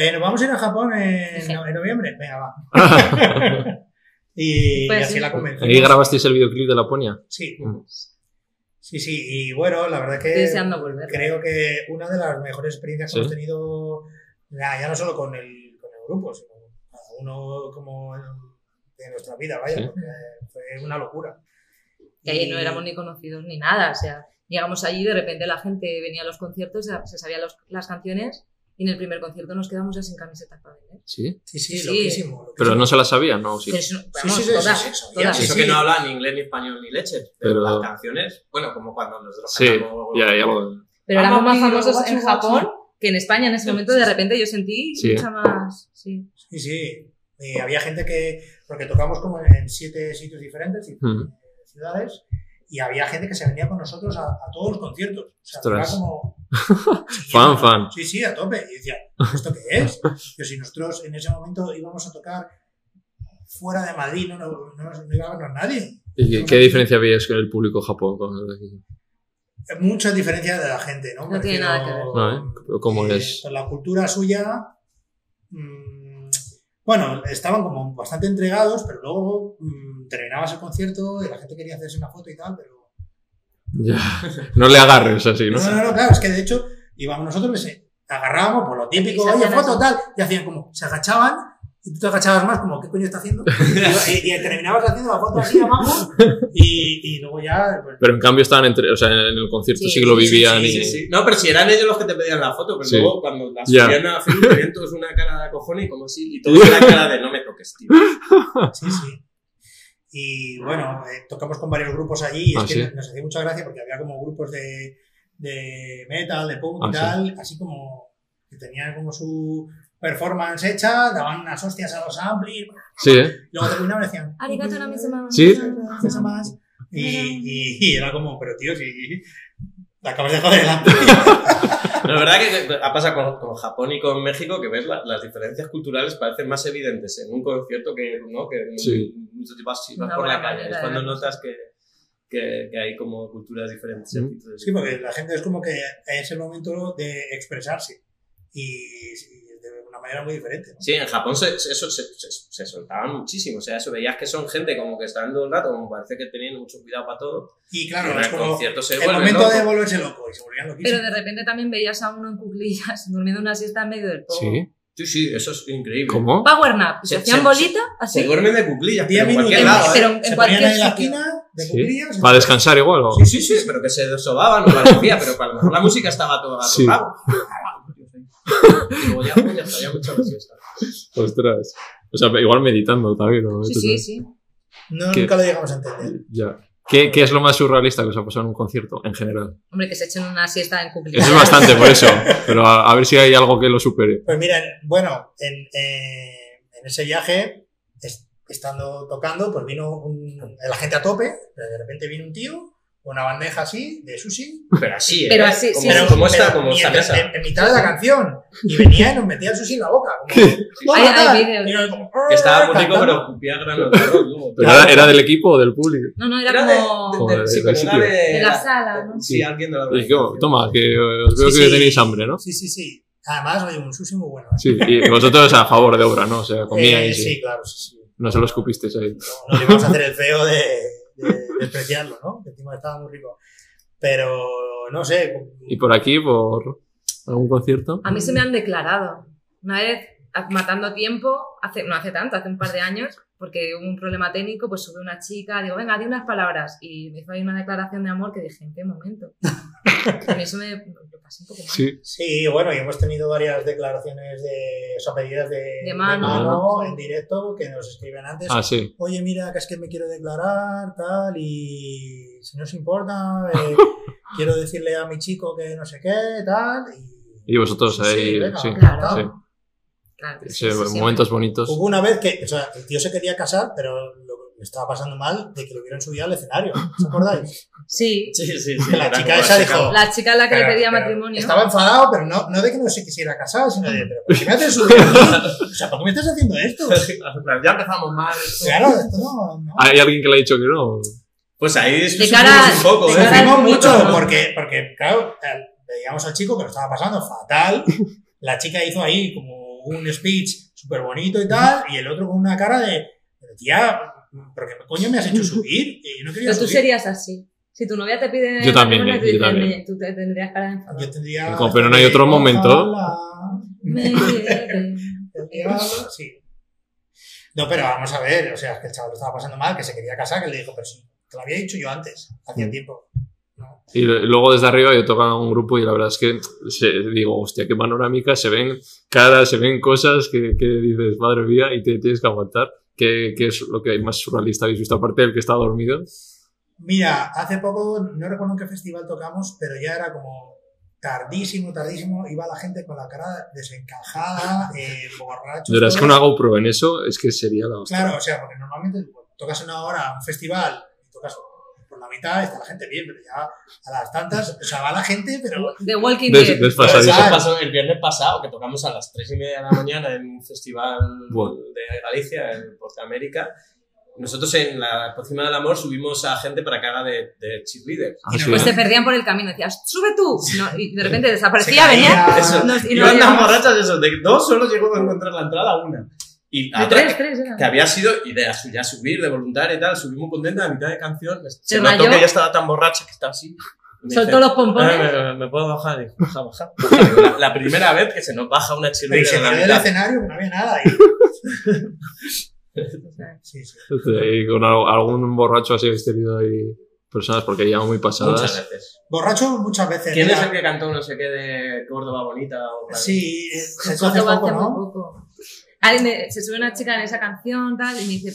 eh, nos vamos a ir a Japón en, Sí. en noviembre. Venga, va. y, Pues y así sí. la convencimos. Ahí grabasteis el videoclip de Laponia. Sí, Mm. Sí, sí. Y bueno, la verdad que deseando volver. creo que una de las mejores experiencias que Sí. hemos tenido, ya, no solo con el, con el grupo, sino cada uno como de nuestra vida, vaya, Sí. porque fue una locura. que ahí Y- no éramos ni conocidos ni nada. O sea, llegamos allí y de repente la gente venía a los conciertos, se se sabía los- las canciones y en el primer concierto nos quedamos ya sin camisetas para vender. Sí. Sí, sí, Sí. loquísimo. loquísimo. Pero no se la sabían, ¿no? Sí. Pero eso- Sí, vamos, sí, sí, todas, sí, sí, sabía, todas. sí, Eso que no habla ni inglés, ni español, ni leche. Pero, Pero- las canciones, bueno, como cuando nosotros Sí, cantamos- ya, ya lo... Pero éramos más famosos en. Japón que en España en ese momento de repente yo sentí Sí. mucha más... Sí. Sí, sí. Y había gente que, porque tocamos como en siete sitios diferentes, Mm. eh, ciudades, y había gente que se venía con nosotros a, a todos los conciertos. O sea, era como... Fan, no, fan. Sí, sí, a tope. Y decía, ¿esto qué es? Pero si nosotros en ese momento íbamos a tocar fuera de Madrid, no, no, no, no iba a vernos nadie. ¿Y qué, qué diferencia veías con el público Japón? con el de aquí? mucha diferencia de la gente, ¿no? No tiene nada que ver. No, ¿eh? Pero ¿Cómo eh, es? la cultura suya, mm, bueno, estaban como bastante entregados, pero luego mm, terminabas el concierto y la gente quería hacerse una foto y tal, pero... Ya. No le agarres así, ¿no? No, no, no, claro, es que de hecho íbamos nosotros, les agarrábamos por lo típico, oye, foto, tal, y hacían como, se agachaban, y tú te agachabas más, como, ¿qué coño está haciendo? y, y terminabas haciendo la foto así abajo, y, y luego ya, pues, Pero en cambio estaban entre, o sea, en el concierto sí, Sí, que lo sí, vivían sí, y... Sí, sí. No, pero si eran ellos los que te pedían la foto, pero Sí. luego cuando las Ya. subían a Facebook tenían todos una cara de cojones y como así, y todos una cara de no me toques, tío. Sí, sí. Y bueno, eh, tocamos con varios grupos allí y es Ah, que ¿sí? nos hacía mucha gracia porque había como grupos de, de metal, de punk Ah, y sí. tal, así como que tenían como su performance hecha, daban unas hostias a los amplis, Sí, ¿eh? luego terminaban y decían, Arigato no misama. Sí. "Gracias más. Y, y, y era como, pero tío, si te acabas de joder. La verdad que ha pasado con, con Japón y con México que ves la- las diferencias culturales parecen más evidentes en un concierto que, ¿no? que en Sí. vas, si vas por la calle. Es cuando notas que, que, que hay como culturas diferentes. Mm. Sí, porque la gente es como que es el momento de expresarse y, manera muy diferente. ¿no? Sí, en Japón se, se- eso se, se, se soltaban muchísimo. O sea, eso veías que son gente como que están todo el rato, como parece que tenían mucho cuidado para todo. Y y claro, en es el como concierto se el momento de volverse loco y se volvían loquísimos. Pero de repente también veías a uno en cuclillas durmiendo una siesta en medio del pogo. sí. Sí, sí, eso es increíble. ¿Cómo? Power nap. Se, Se- hacían se- bolita, así. Se duermen de cuclillas, pero en cualquier lado. ¿eh? Pero en se cualquier en la esquina de Sí. cuclillas. ¿Para descansar igual o...? Sí, sí, Sí, pero que se desobaban o parecía, pero para lo mejor la música estaba toda a Sí. luego ya, pues, ya estaría mucho la siesta. Ostras. O sea, igual meditando también, ¿no? Sí, sí, sí. No, ¿Qué? nunca lo llegamos a entender. Ya. ¿Qué, ¿Qué es lo más surrealista que os ha pasado en un concierto, en general? Hombre, que se echen una siesta en cuclillas. Eso es bastante, por eso. Pero a, a ver si hay algo que lo supere. Pues mira, bueno, en, eh, en ese viaje, es- estando tocando, pues vino un, la gente a tope, pero de repente vino un tío, una bandeja así, de sushi, Pero así, ¿eh? Pero así, como, sí, pero, sí. como esta, pero como esta mientras- mesa. en, en mitad de la canción, y venía y nos metía el sushi en la boca. Como, "Toma, Hay- hay tal". vídeos. Y yo como, Que estaba muy rico, pero escupía de arroz, luego. ¿Pero era, era del equipo o del público? No, no, era, Era de, como... de- Joder, de- sí, era de, De la sala, ¿no? Sí, alguien de la organización. toma, que os veo Sí, que sí. tenéis hambre, ¿no? Sí, sí, sí. Además, oye, un sushi muy bueno. ¿eh? Sí, y vosotros a favor de obra, ¿no? O sea, comíais Eh, y sí, claro, sí, sí. no se lo escupisteis ahí. No, no íbamos a hacer el feo de, de despreciarlo, ¿no? Que encima estaba muy rico. Pero, no sé. Y por aquí, por algún concierto. A mí se me han declarado. Una vez, a- matando tiempo, hace, no hace tanto, hace un par de años, porque hubo un problema técnico, pues sube una chica, digo, venga, di unas palabras. Y me hizo ahí una declaración de amor que dije, ¿en qué momento? Mí eso me lo pasé un poco mal. Sí. Sí, bueno, y hemos tenido varias declaraciones de, o sea, pedidas de, De mano, mano ¿no? en directo que nos escriben antes. Ah, sí. Oye, mira, que es que me quiero declarar, tal, y si no os importa, eh, quiero decirle a mi chico que no sé qué, tal. Y, Y vosotros sí, ahí, venga, sí. Claro. sí. Claro, sí, Sí, sí, siempre. momentos bonitos. Hubo una vez que, o sea, el tío se quería casar, pero lo, le estaba pasando mal de que lo hubieran subido al escenario. ¿Os acordáis? Sí, Sí, sí, sí. La chica esa chica- dijo, la chica a la que Pero- le pedía pero matrimonio. Estaba enfadado, pero no, no de que no se quisiera casar, sino de, pero ¿por qué me haces subir? O sea, ¿por qué me estás haciendo esto? Ya empezamos mal. esto. Claro, esto no. no. ¿Hay alguien que le ha dicho que no? Pues ahí cara- un poco, de ¿eh? mucho porque, porque, claro, eh, veíamos al chico que lo estaba pasando fatal. La chica hizo ahí como un speech súper bonito y tal, y el otro con una cara de, pero tía, ¿pero qué coño me has hecho subir? Y yo no quería Pero tú subir. serías así. Si tu novia te pide Yo también, tú, yo dices, también. "Me- tú te tendrías cara de enfadado. Yo tendría. Como, pero no hay otro momento. Sí. No, pero vamos a ver, o sea, es que el chaval lo estaba pasando mal, que se quería casar, que le dijo, pero sí, te lo había dicho yo antes, hacía Mm. tiempo. No. Y luego desde arriba yo tocaba un grupo y la verdad es que se- digo, hostia, qué panorámica, se ven caras, se ven cosas que, que dices, madre mía, y te tienes que aguantar. ¿Qué, qué es lo que más surrealista habéis visto? Aparte del que está dormido. Mira, hace poco, no recuerdo en qué festival tocamos, pero ya era como tardísimo, tardísimo, iba la gente con la cara desencajada, eh, borrachos. Verás que una GoPro en eso es que sería la hostia. Claro, o sea, porque normalmente tocas una hora un festival y tocas por la mitad, está la gente bien, pero ya a las tantas, o sea, va la gente, pero The Walking Des- Dead. Eso pasó el viernes pasado, que tocamos a las 3 y media de la mañana en un festival Bueno. de Galicia, en Portamérica. Nosotros en la cocina del amor subimos a gente para que haga de, de cheerleader. Ah, Y sí, Pues ¿eh? se perdían por el camino, decías, sube tú. No, y de repente desaparecía, venía. Eso. nos- y Y nos iban tan borrachas eso, de dos solo llegó a encontrar la entrada una. Y otra tres, tres que había sido idea suya subir de voluntaria y tal, subí muy contenta a mitad de canción. Se, Se notó que ella estaba tan borracha que estaba así. Y me Soltó dice, los pompones. "Ah, ¿Me, me puedo bajar? Y digo, baja, baja. La, la primera vez que se nos baja una cheerleader se en la cayó del escenario que no había nada. Y... Sí, sí. Y con al- algún borracho así habéis tenido ahí personas porque ya muy pasadas. Muchas veces. Borracho muchas veces. ¿Quién mira. es el que cantó no sé qué de Córdoba Bonita? O Sí, eh, Eso eso hace poco, ¿no? poco. Alguien se sube una chica en esa canción tal y me dice,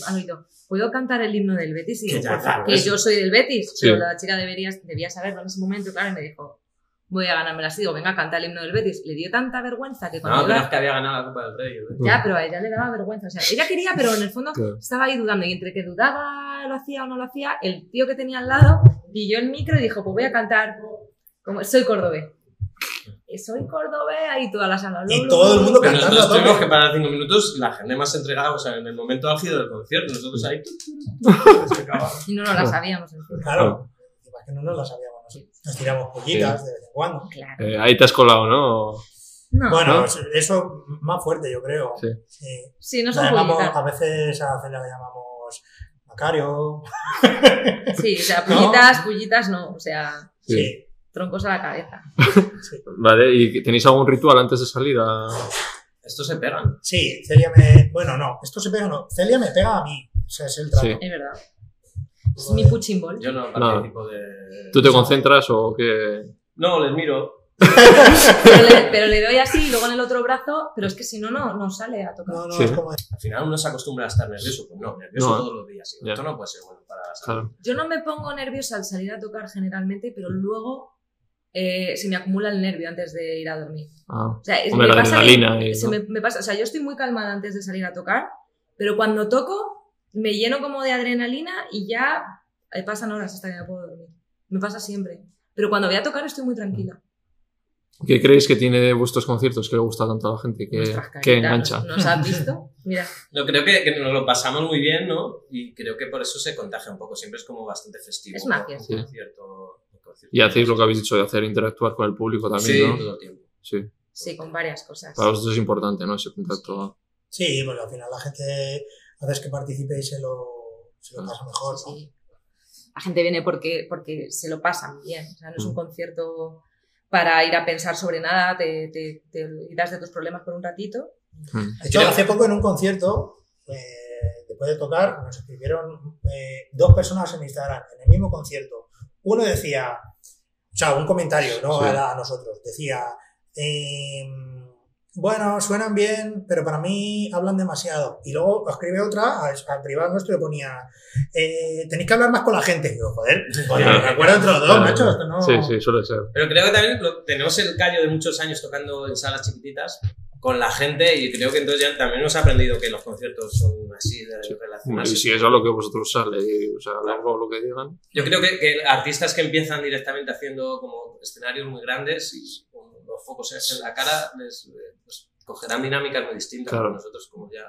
¿puedo cantar el himno del Betis? Y Que digo, ya, "Porfa, claro, que eso. yo soy del Betis, Sí. pero la chica debería, debía saberlo en ese momento, claro, y me dijo, voy a ganármela así, digo, venga, canta el himno del Betis. Le dio tanta vergüenza que cuando No, pero iba- es que había ganado la Copa del Rey. ¿eh? Ya, pero a ella le daba vergüenza. O sea, ella quería, pero en el fondo Claro. estaba ahí dudando. Y entre que dudaba, lo hacía o no lo hacía, el tío que tenía al lado pilló el micro y dijo, pues voy a cantar como soy cordobés. Y soy cordobés, ahí toda la sala. Y todo el mundo. Pero cantando nosotros tuvimos que parar cinco minutos, la gente más entregada, o sea, en el momento álgido del concierto, nosotros ahí. Y no nos la sabíamos. Claro. Que no nos la sabíamos. Nos, nos tiramos pollitas de vez en cuando. Claro. Eh, ahí te has colado, ¿no? No, Bueno, ¿no? eso más fuerte, yo creo. Sí. Sí. sí, no La son llamamos- pullitas. a veces a Celia le llamamos Macario. Sí, o sea, pullitas, pullitas no. O sea, Sí. Troncos a la cabeza. Vale, ¿y tenéis algún ritual antes de salir a...? Estos se pegan. Sí, Celia me. Bueno, no, esto se pega, no. Celia me pega a mí. O sea, es el trato. Sí. Es verdad. Es mi punching ball. Yo no No. participo de. ¿Tú te concentras o qué? No, les miro. Pero le, pero le doy así y luego en el otro brazo, pero es que si no, no, no sale a tocar. No, no, Sí. es como. Al final uno se acostumbra a estar nervioso. Pues no, nervioso No. todos los días. Esto no puede ser bueno para la salud. Claro. Yo no me pongo nerviosa al salir a tocar generalmente, pero luego eh, se me acumula el nervio antes de ir a dormir. Ah, O sea, es- me la pasa que- adrenalina y, se ¿no? me, me pasa, o sea, yo estoy muy calmada antes de salir a tocar, pero cuando toco me lleno como de adrenalina y ya eh, pasan horas hasta que me puedo dormir. Me pasa siempre. Pero cuando voy a tocar estoy muy tranquila. ¿Qué creéis que tiene de vuestros conciertos que le gusta tanto a la gente? Que, Nuestras que caritas, engancha. ¿Nos, nos has visto? Mira. No, creo que, que nos lo pasamos muy bien, ¿no? Y creo que por eso se contagia un poco. Siempre es como bastante festivo. Es magia, un sí. concierto. Y hacéis lo que habéis dicho de hacer interactuar con el público también, Sí, ¿no? todo el tiempo. Sí. Sí, con varias cosas. Para vosotros es importante, ¿no? Ese contacto. Sí, porque al final la gente haces que participe y se lo, se lo pasa mejor. ¿no? Sí. La gente viene porque, porque se lo pasa muy bien. O sea, no es un Mm. concierto para ir a pensar sobre nada, te, te, te olvidas de tus problemas por un ratito. Mm. De hecho, hace poco en un concierto, eh, después de tocar, nos escribieron eh, dos personas en Instagram en el mismo concierto. Uno decía, o sea, un comentario, ¿no? Sí. A, nosotros. Decía, eh, bueno, suenan bien, pero para mí hablan demasiado. Y luego escribe otra, al, privado nuestro le ponía, eh, tenéis que hablar más con la gente. Y digo, joder, Claro. me acuerdo entre los dos, macho. Esto no... Sí, sí, suele ser. Pero creo que también lo- tenemos el callo de muchos años tocando en salas chiquititas con la gente y creo que entonces ya también hemos aprendido que los conciertos son así de Y relacionarse. si es a lo que vosotros sale, y, o sea, luego lo que digan. Yo creo que, que artistas que empiezan directamente haciendo como escenarios muy grandes y con los focos en la cara les, pues, cogerán dinámicas muy distintas. Claro. Nosotros como ya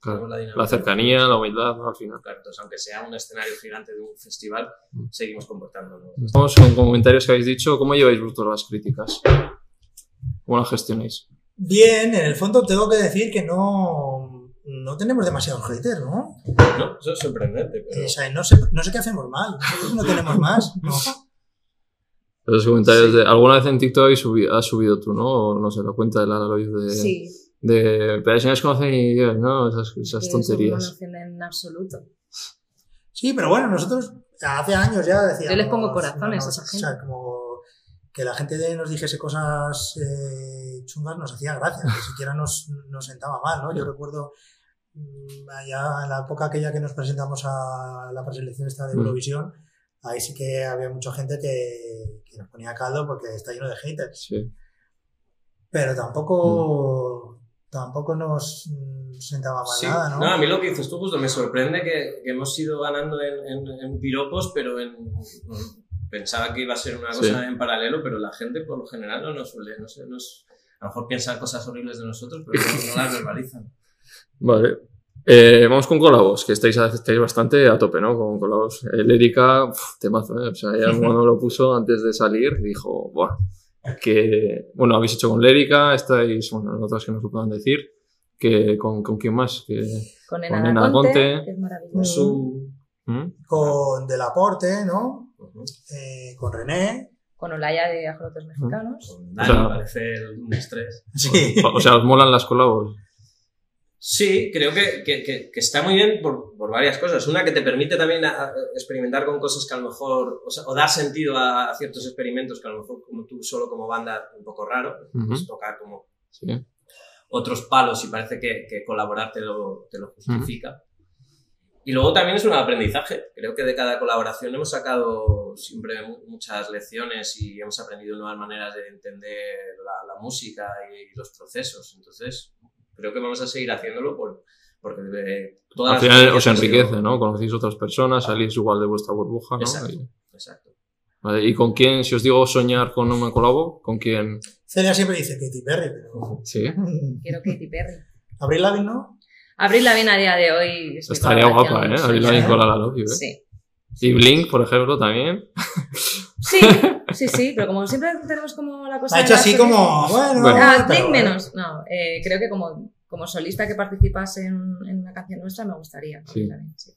Claro. la dinámica. La cercanía, la humildad, ¿no? Al final. Claro, entonces, aunque sea un escenario gigante de un festival, Mm. seguimos comportándonos. Vamos con comentarios que habéis dicho. ¿Cómo lleváis vosotros las críticas? ¿Cómo las gestionáis? Bien, en el fondo tengo que decir que no, no tenemos demasiados haters, ¿no? ¿No? Eso es sorprendente, pero... O sea, no sé, no sé qué hacemos mal. Nosotros no tenemos más. ¿no? Esos comentarios Sí. de. ¿Alguna vez en TikTok has subido, has subido tú, no? O no sé, la cuenta de Lara Loiz de. Sí. De. Pero si no os conocen y Dios, ¿no? Esas, eso No tonterías. ofende en absoluto. Sí, pero bueno, nosotros hace años ya decíamos... Yo les pongo corazones a esa O sea, gente. como que la gente de- nos dijese cosas eh, chungas nos hacía gracia, que siquiera nos, nos sentaba mal, ¿no? Yo recuerdo mm, allá en la época aquella que nos presentamos a la preselección esta de Mm. Eurovisión, ahí sí que había mucha gente que, que nos ponía caldo porque está lleno de haters. Sí. Pero tampoco, tampoco nos mm, sentaba mal Sí. nada, ¿no? No, a mí lo que dices tú justo me sorprende que, que hemos ido ganando en, en- en piropos, pero en, pensaba que iba a ser una Sí. cosa en paralelo, pero la gente por lo general no nos suele, no sé, nos, a lo mejor piensa cosas horribles de nosotros, pero no, no las verbalizan. Vale. Eh, vamos con colabos, que estáis, estáis bastante a tope, ¿no? Con colabos. El Erika, temazo, ¿eh? O sea, ya cuando lo puso antes de salir, dijo, buah, que, bueno, habéis hecho con Lérica, estáis, bueno, otras que no se puedan decir, que con, con quién más, que Con Nena Conte, Conte. que es maravilloso. Su... ¿Mm? Con Delaporte, ¿no? Eh, con René. Con Olaya de Ajolotes Mexicanos. Con O Dani, sea- parece un estrés. Sí. O sea, ¿os molan las colabos? Sí, creo que, que- que- que está muy bien por, por varias cosas. Una que te permite también a- a experimentar con cosas que a lo mejor, o, sea, o dar sentido a, a ciertos experimentos que a lo mejor como tú solo como banda un poco raro, pues tocar como Sí. otros palos y parece que, que colaborar te lo, te lo justifica. Y luego también es un aprendizaje. Creo que de cada colaboración hemos sacado siempre mu- muchas lecciones y hemos aprendido nuevas maneras de entender la, la música y los procesos. Entonces, creo que vamos a seguir haciéndolo por, porque de todas Al final os han sido- enriquece, ¿no? Conocéis otras personas, salís igual de vuestra burbuja, ¿no? Exacto. Y, Exacto. vale, ¿y con quién, si os digo soñar con una colabo, con quién? Celia siempre dice Katy Perry, pero. Sí. Quiero Katy Perry. Abril Lavigne, ¿no? Abril Lavigne a día de hoy. es Estaría guapa, ¿eh? Abril Lavigne con la Love You, ¿eh? Sí. Y Blink, por ejemplo, también. Sí, sí, sí, pero como siempre tenemos como la cosa. Ha hecho así como. Bueno. Bueno. Ah, Blink menos. No, eh, creo que como, como solista que participas en, en una canción nuestra me gustaría. Sí. Lavigne, sí.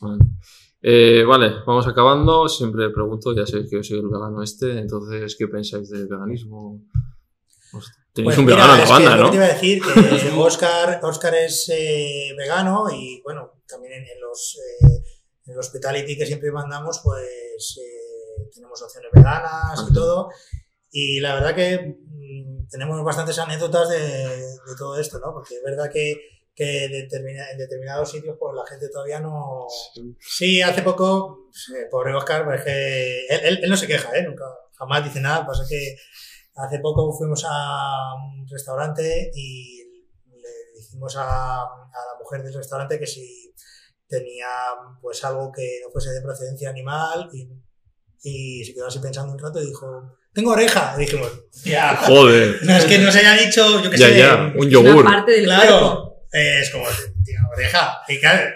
Vale. Eh, vale, vamos acabando. Siempre pregunto, ya sé que yo soy el vegano este, entonces, ¿qué pensáis del veganismo? Os- Tenéis Pues un mira, vegano en la banda, ¿no? te iba a decir que Oscar, Oscar es eh, vegano y bueno, también en, en los eh, en el hospitality que siempre mandamos, pues eh, tenemos opciones veganas Ajá. y todo. Y la verdad que mm, tenemos bastantes anécdotas de, de todo esto, ¿no? Porque es verdad que, que determina- en determinados sitios pues la gente todavía no... Sí, hace poco, pues, eh, pobre Oscar, pues es que él, él- él no se queja, ¿eh? Nunca, jamás dice nada, pasa que hace poco fuimos a un restaurante y le dijimos a, a la mujer del restaurante que si tenía pues algo que no fuese de procedencia animal y, y se quedó así pensando un rato y dijo, tengo oreja. Y dijimos, ya, Joder. no es que nos haya dicho, yo qué sé, ya, un Una yogur. parte del cuerpo. Claro, eh, es como, tío, oreja. Y claro,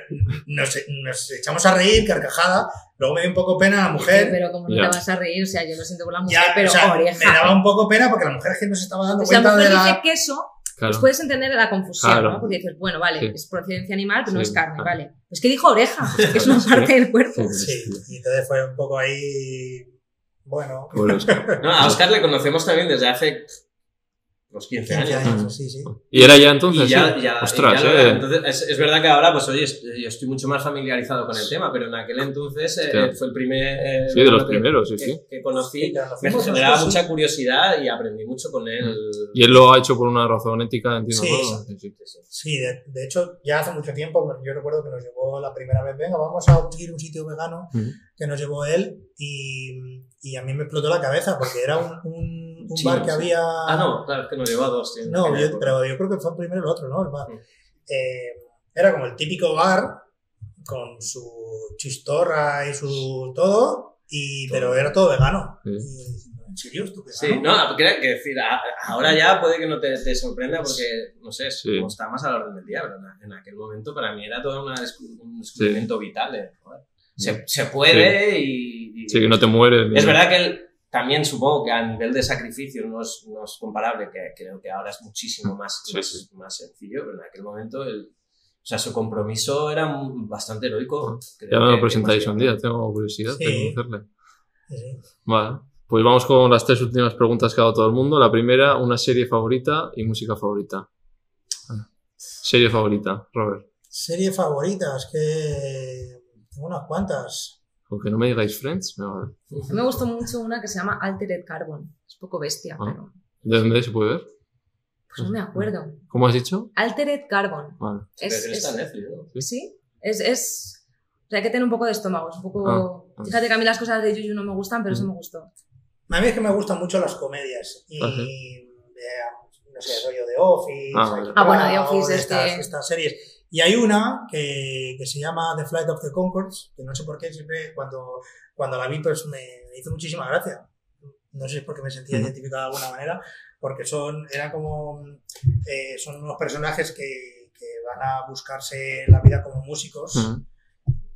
nos, nos echamos a reír, carcajada. Luego me dio un poco pena a la mujer. Pero como no Ya. te vas a reír, o sea, yo lo siento por la mujer, Ya, pero o sea, oreja. me daba un poco pena porque la mujer es que nos estaba dando O sea, cuenta de dice la. queso, Claro. pues puedes entender la confusión, Claro. ¿no? Porque dices, bueno, vale, Sí. es procedencia animal, pero no es carne, claro. vale. Es que dijo oreja, que es una parte del cuerpo. Sí, y entonces fue un poco ahí. Bueno, eso. No, a Oscar le conocemos también desde hace unos 15 15 años. sí, sí. ¿Y era ya entonces? Y ya, sí? ya- Ostras, y ya eh. Entonces, es, es verdad que ahora, pues oye, yo estoy mucho más familiarizado con el tema, pero en aquel entonces eh, fue el primer. eh, Sí, de los que- primeros, sí, que, sí. que conocí. Me generaba mucha curiosidad y aprendí mucho con él. Y él lo ha hecho por una razón ética, entiendo. Sí, sí. Sí, sí. Sí, de, de hecho, ya hace mucho tiempo, yo recuerdo que nos llevó la primera vez, venga, vamos a ir a un sitio vegano que nos llevó él y, y a mí me explotó la cabeza porque era un, un, un Chino, bar que sí. había... Ah, no, claro, es que nos llevó a dos. tío, en No, yo- pero yo creo que fue primero el otro, ¿no? El bar. Mm. Eh, era como el típico bar con su chistorra y su todo, y, Todo. pero era todo vegano. Sí. Y, ¿En serio? ¿Esto? Sí, no, porque era que decir, ahora ya puede que no te, te sorprenda porque, no sé, Sí. como está más a la orden del día, pero en, en aquel momento para mí era todo una un descubrimiento vital. eh, joder. Se, se puede y, y- Sí, que no te mueres. Es verdad que él también supongo que a nivel de sacrificio no es, no es comparable, que creo que ahora es muchísimo más, Sí, más, sí. más sencillo, pero en aquel momento el, o sea, su compromiso era bastante heroico. Creo Ya me lo presentáis un día, tengo curiosidad Sí. de conocerle. Sí. Vale. Pues vamos con las tres últimas preguntas que ha dado todo el mundo. La primera, una serie favorita y música favorita. Ah. Serie favorita, Robert. Serie favoritas, que tengo unas cuantas. Aunque no me digáis Friends, me vale. A mí me gustó mucho una que se llama Altered Carbon. Es poco bestia, Ah. pero ¿De dónde se puede ver? pues no me acuerdo. ¿Cómo has dicho? Altered Carbon. Vale. Pero Es, está es- en Netflix, ¿no? sí, es, es o sea, hay que tener un poco de estómago, es un poco... Ah, ah. Fíjate que a mí las cosas de Yuyu no me gustan, pero eso Mm. me gustó. A mí es que me gustan mucho las comedias. Y, Ah, sí. de, no sé, rollo de Office. Ah, vale. Ah, bueno, The Office es estas, que- estas series. Y hay una que, que se llama The Flight of the Concords, que no sé por qué, siempre cuando, cuando la vi pues me, hizo muchísima gracia. No sé si es porque me sentía identificado de alguna manera, porque son, era como, eh, son unos personajes que, que van a buscarse la vida como músicos.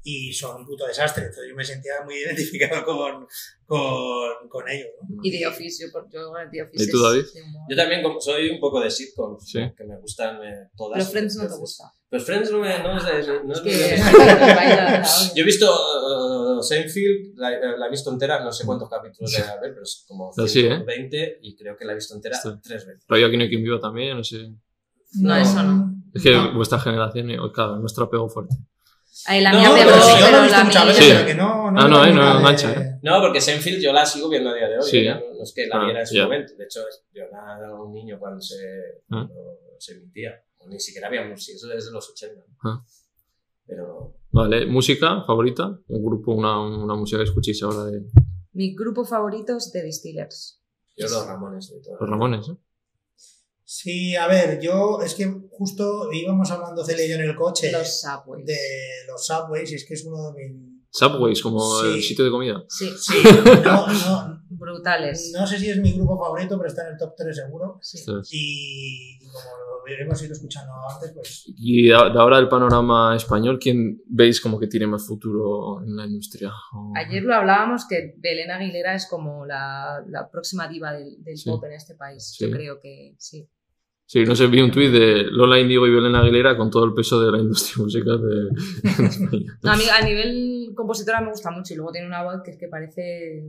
Y son un puto desastre. Entonces yo me sentía muy identificado con, con, con ellos. ¿no? Y de oficio, porque yo de oficio. ¿Y tú, David? Yo también como- soy un poco de sitcoms, Sí. que me gustan eh, todas. Pero Friends no te gusta. Pues Friends no, me, no es de... No es que Yo he visto uh, Seinfeld, la, la he visto entera, no sé cuántos capítulos debe haber, pero es como Ah, sí, ¿eh? 120 y creo que la he visto entera Sí. tres veces. Rollo aquí no hay quien viva también, no sé. No, eso no. Es que No. vuestra generación, eh, claro, nuestro pegó fuerte. Ahí la No, mía pero si yo lo pero he visto la muchas mía... veces, Sí. pero que no, no, Ah, no, eh, no de- engancha, eh. No, porque Seinfeld yo la sigo viendo a día de hoy. Sí. ya no, es que la Ah, viera en su momento. De hecho, yo era un niño cuando se, Ah. cuando se emitía. O Ni siquiera habíamos, sí, eso es de los 80. Ah. Pero Vale, música favorita, un grupo, una, una música que escuchéis ahora de Mi grupo favorito es The Distillers. yo los Ramones de todo. los Ramones, ¿eh? Sí, a ver, yo es que justo íbamos hablando Celia y yo en el coche Los Subways. de los Subways y es que es uno de mis... Subways, como Sí. el sitio de comida. Sí, Sí, no, no, brutales. no sé si es mi grupo favorito, pero está en el top 3 seguro. Sí. Y como lo hemos ido escuchando antes, pues Y de, ahora el panorama español, ¿quién veis como que tiene más futuro en la industria? O- Ayer lo hablábamos que Belén Aguilera es como la, la próxima diva del, del Sí. pop en este país. Sí. Yo creo que sí. Sí, no sé, vi un tuit de Lola Indigo y Belén Aguilera con todo el peso de la industria musical de, de España. No, a, mí, a nivel compositora me gusta mucho y luego tiene una voz que es que parece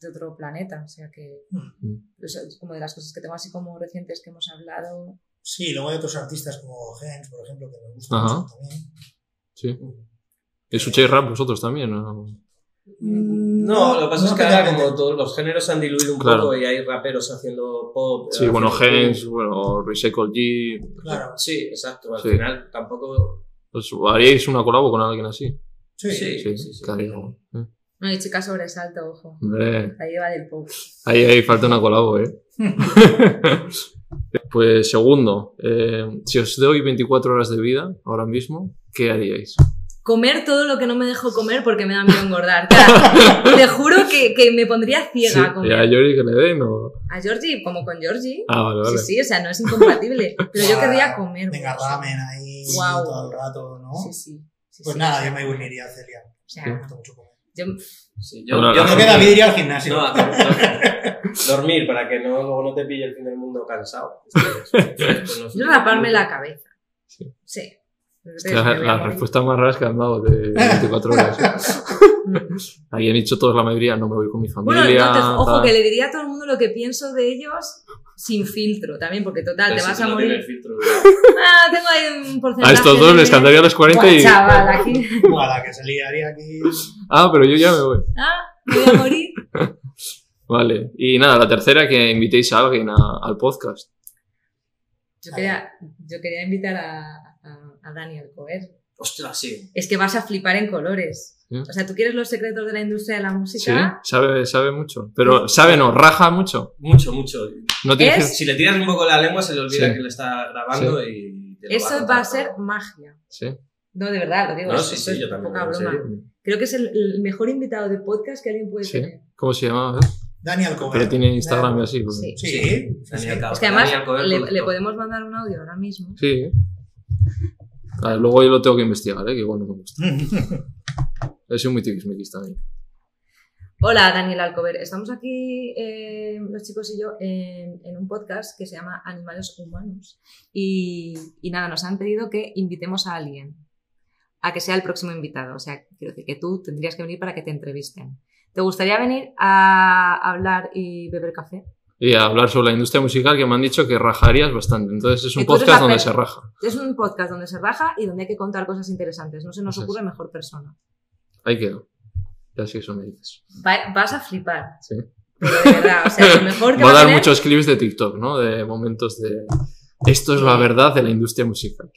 de otro planeta. O sea que mm, o sea, es como de las cosas que tengo así como recientes que hemos hablado. sí, luego hay otros artistas como Gens, por ejemplo, que me gustan Ajá. mucho también. Sí. ¿Escucháis rap vosotros también? ¿no? No, lo que pasa es que ahora como todos los géneros se han diluido un Claro. poco y hay raperos haciendo pop. Sí, bueno, Gens, bueno, Recycle G. Claro, Sí, exacto. Al Sí. final tampoco... Pues, ¿Haríais una colabo con alguien así? Sí, Sí. Sí, sí, sí. claro. Eh, No, y chica sobresalto, ojo. Hombre, La diva del pop. ahí, ahí falta una colabo, ¿eh? pues segundo, eh, si os doy 24 horas de vida ahora mismo, ¿qué haríais? Comer todo lo que no me dejo comer porque me da miedo engordar. Claro, te juro que, que me pondría ciega Sí, a comer. ¿Y a Yori que le den o...? A Georgie, como con Georgie. Ah, vale, vale. Sí, sí, o sea, no es incompatible. Pero yo querría comer. Venga, ramen ahí Guau. todo el rato, ¿no? Sí, sí. Sí, Pues sí, nada, yo me uniría a Celia. O Me sea, gusta mucho comer. yo, Sí, yo, yo Creo que David iría al gimnasio. No, a- no, dormir para que no, luego no te pille el fin del mundo cansado. Yo raparme la cabeza. Sí. Me la, voy a la morir. respuesta más rara es que han dado de 24 horas. Mm. Ahí han dicho todos la mayoría, no me voy con mi familia. Bueno, entonces, ojo, tal. que le diría a todo el mundo lo que pienso de ellos sin filtro también, porque total, Pero te si vas a no tienes morir. filtro, Ah, tengo ahí un porcentaje. A estos dos les cantaría a los 40 Buah, y... chaval, aquí. Ojalá que se liaría aquí. Ah, pero yo ya me voy. Ah, me voy a morir. Vale. Y nada, la tercera, que invitéis a alguien a- al podcast. Yo quería, yo quería invitar a, a, a Daniel Coer. Ostras, sí. Es que vas a flipar en colores. Sí. O sea, tú quieres los secretos de la industria de la Sí, música. sabe, sabe mucho. Pero sabe no, raja mucho. Mucho, mucho. No tiene Es- que- Si le tiras un poco la lengua, se le olvida Sí. que le está grabando y. te lo Eso va a ser magia. Sí. No, de verdad, lo digo. No, eso- sí, eso sí, es yo también. poca broma. Creo que es el, el mejor invitado de podcast que alguien puede Sí. tener. ¿Cómo se llama? eh? Daniel Comer. Pero tiene Instagram y así. pues. Sí. Sí, Sí, sí, sí. Daniel Cabo. Es que además le podemos mandar un audio ahora mismo. Sí. A ver, luego yo lo tengo que investigar, ¿eh? que igual no me gusta. He sido muy tiquismiquis también. Hola, Daniel Alcover. Estamos aquí, eh, los chicos y yo, en, en un podcast que se llama Animales Humanos. Y, y nada, nos han pedido que invitemos a alguien a que sea el próximo invitado. O sea, quiero decir que tú tendrías que venir para que te entrevisten. ¿Te gustaría venir a hablar y beber café? Y a hablar sobre la industria musical que me han dicho que rajarías bastante. Entonces es un podcast donde se raja. Es un podcast donde se raja y donde hay que contar cosas interesantes. No se nos ocurre mejor persona. Ahí quedó. Ya sí, eso me dices. Va- vas a flipar. Sí. Pero de verdad, o sea, lo mejor que Voy a va a dar tener- muchos clips de TikTok, ¿no? De momentos de... Esto es la verdad de la industria musical.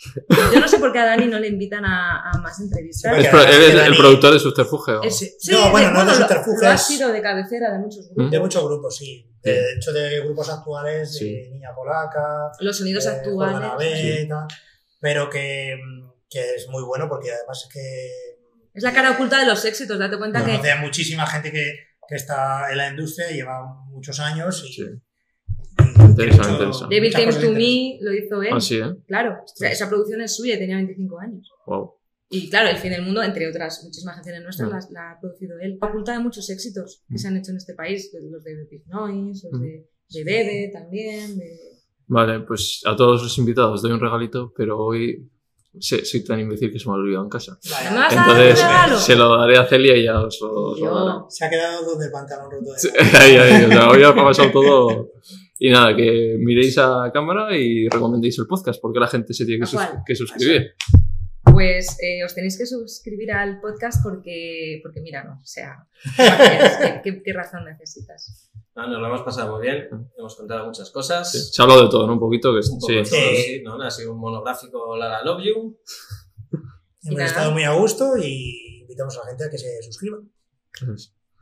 Yo no sé por qué a Dani no le invitan a, a más entrevistas. Él es que el Dani- productor de Subterfuge. ¿o? Es- sí, No, bueno, no es de lo- subterfuges. lo ha sido de cabecera de muchos grupos. De muchos grupos, sí. De, de hecho, de grupos actuales, de Sí. Niña Polaca, Los sonidos eh, actuales. B, tal, pero que, que es muy bueno porque además es que Es la cara oculta de los éxitos, date cuenta que. conoce a muchísima gente que, que está en la industria, lleva muchos años y, Sí. Interesa. Devil Came to. Me lo hizo él. Ah, sí, ¿eh? Claro, o sea, esa producción es suya, tenía 25 años. Wow. Y claro, El fin del mundo, entre otras muchísimas canciones nuestras, las- la, ha producido él. Oculta de muchos éxitos que se han hecho en este país, los de Big Noise, los Mm. de, de Bebe también, de... Vale, pues a todos los invitados os doy un regalito, pero hoy sé- soy tan imbécil que se me ha olvidado en casa. Vaya. ¿No me vas a dar un Entonces se lo daré a Celia y ya os lo, os lo daré. Yo, Se ha quedado donde el pantalón roto de ahí, ahí, o sea, hoy ha pasado todo. Y nada, que miréis a cámara y recomendéis el podcast, porque la gente se tiene que, suscribir. pues eh, os tenéis que suscribir al podcast porque, porque mira, no, o sea, ¿qué, qué, qué razón necesitas? Ah, nos lo hemos pasado muy bien, hemos contado muchas cosas. Sí, Se ha hablado de todo, ¿no? Un poquito, que Un poco sí. de todo, Sí. sí, ¿no? Ha sido un monográfico Lara Love You. Y Hemos nada. estado muy a gusto y invitamos a la gente a que se suscriba.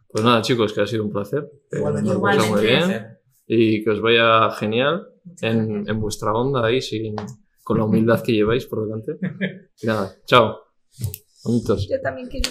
Pues nada, chicos, que ha sido un placer. que Igualmente. hemos pasado muy Igualmente. bien. Y que os vaya genial en, en vuestra onda ahí, sin, con la humildad que lleváis por delante. Y nada, chao. Bonitos. Yo también quiero.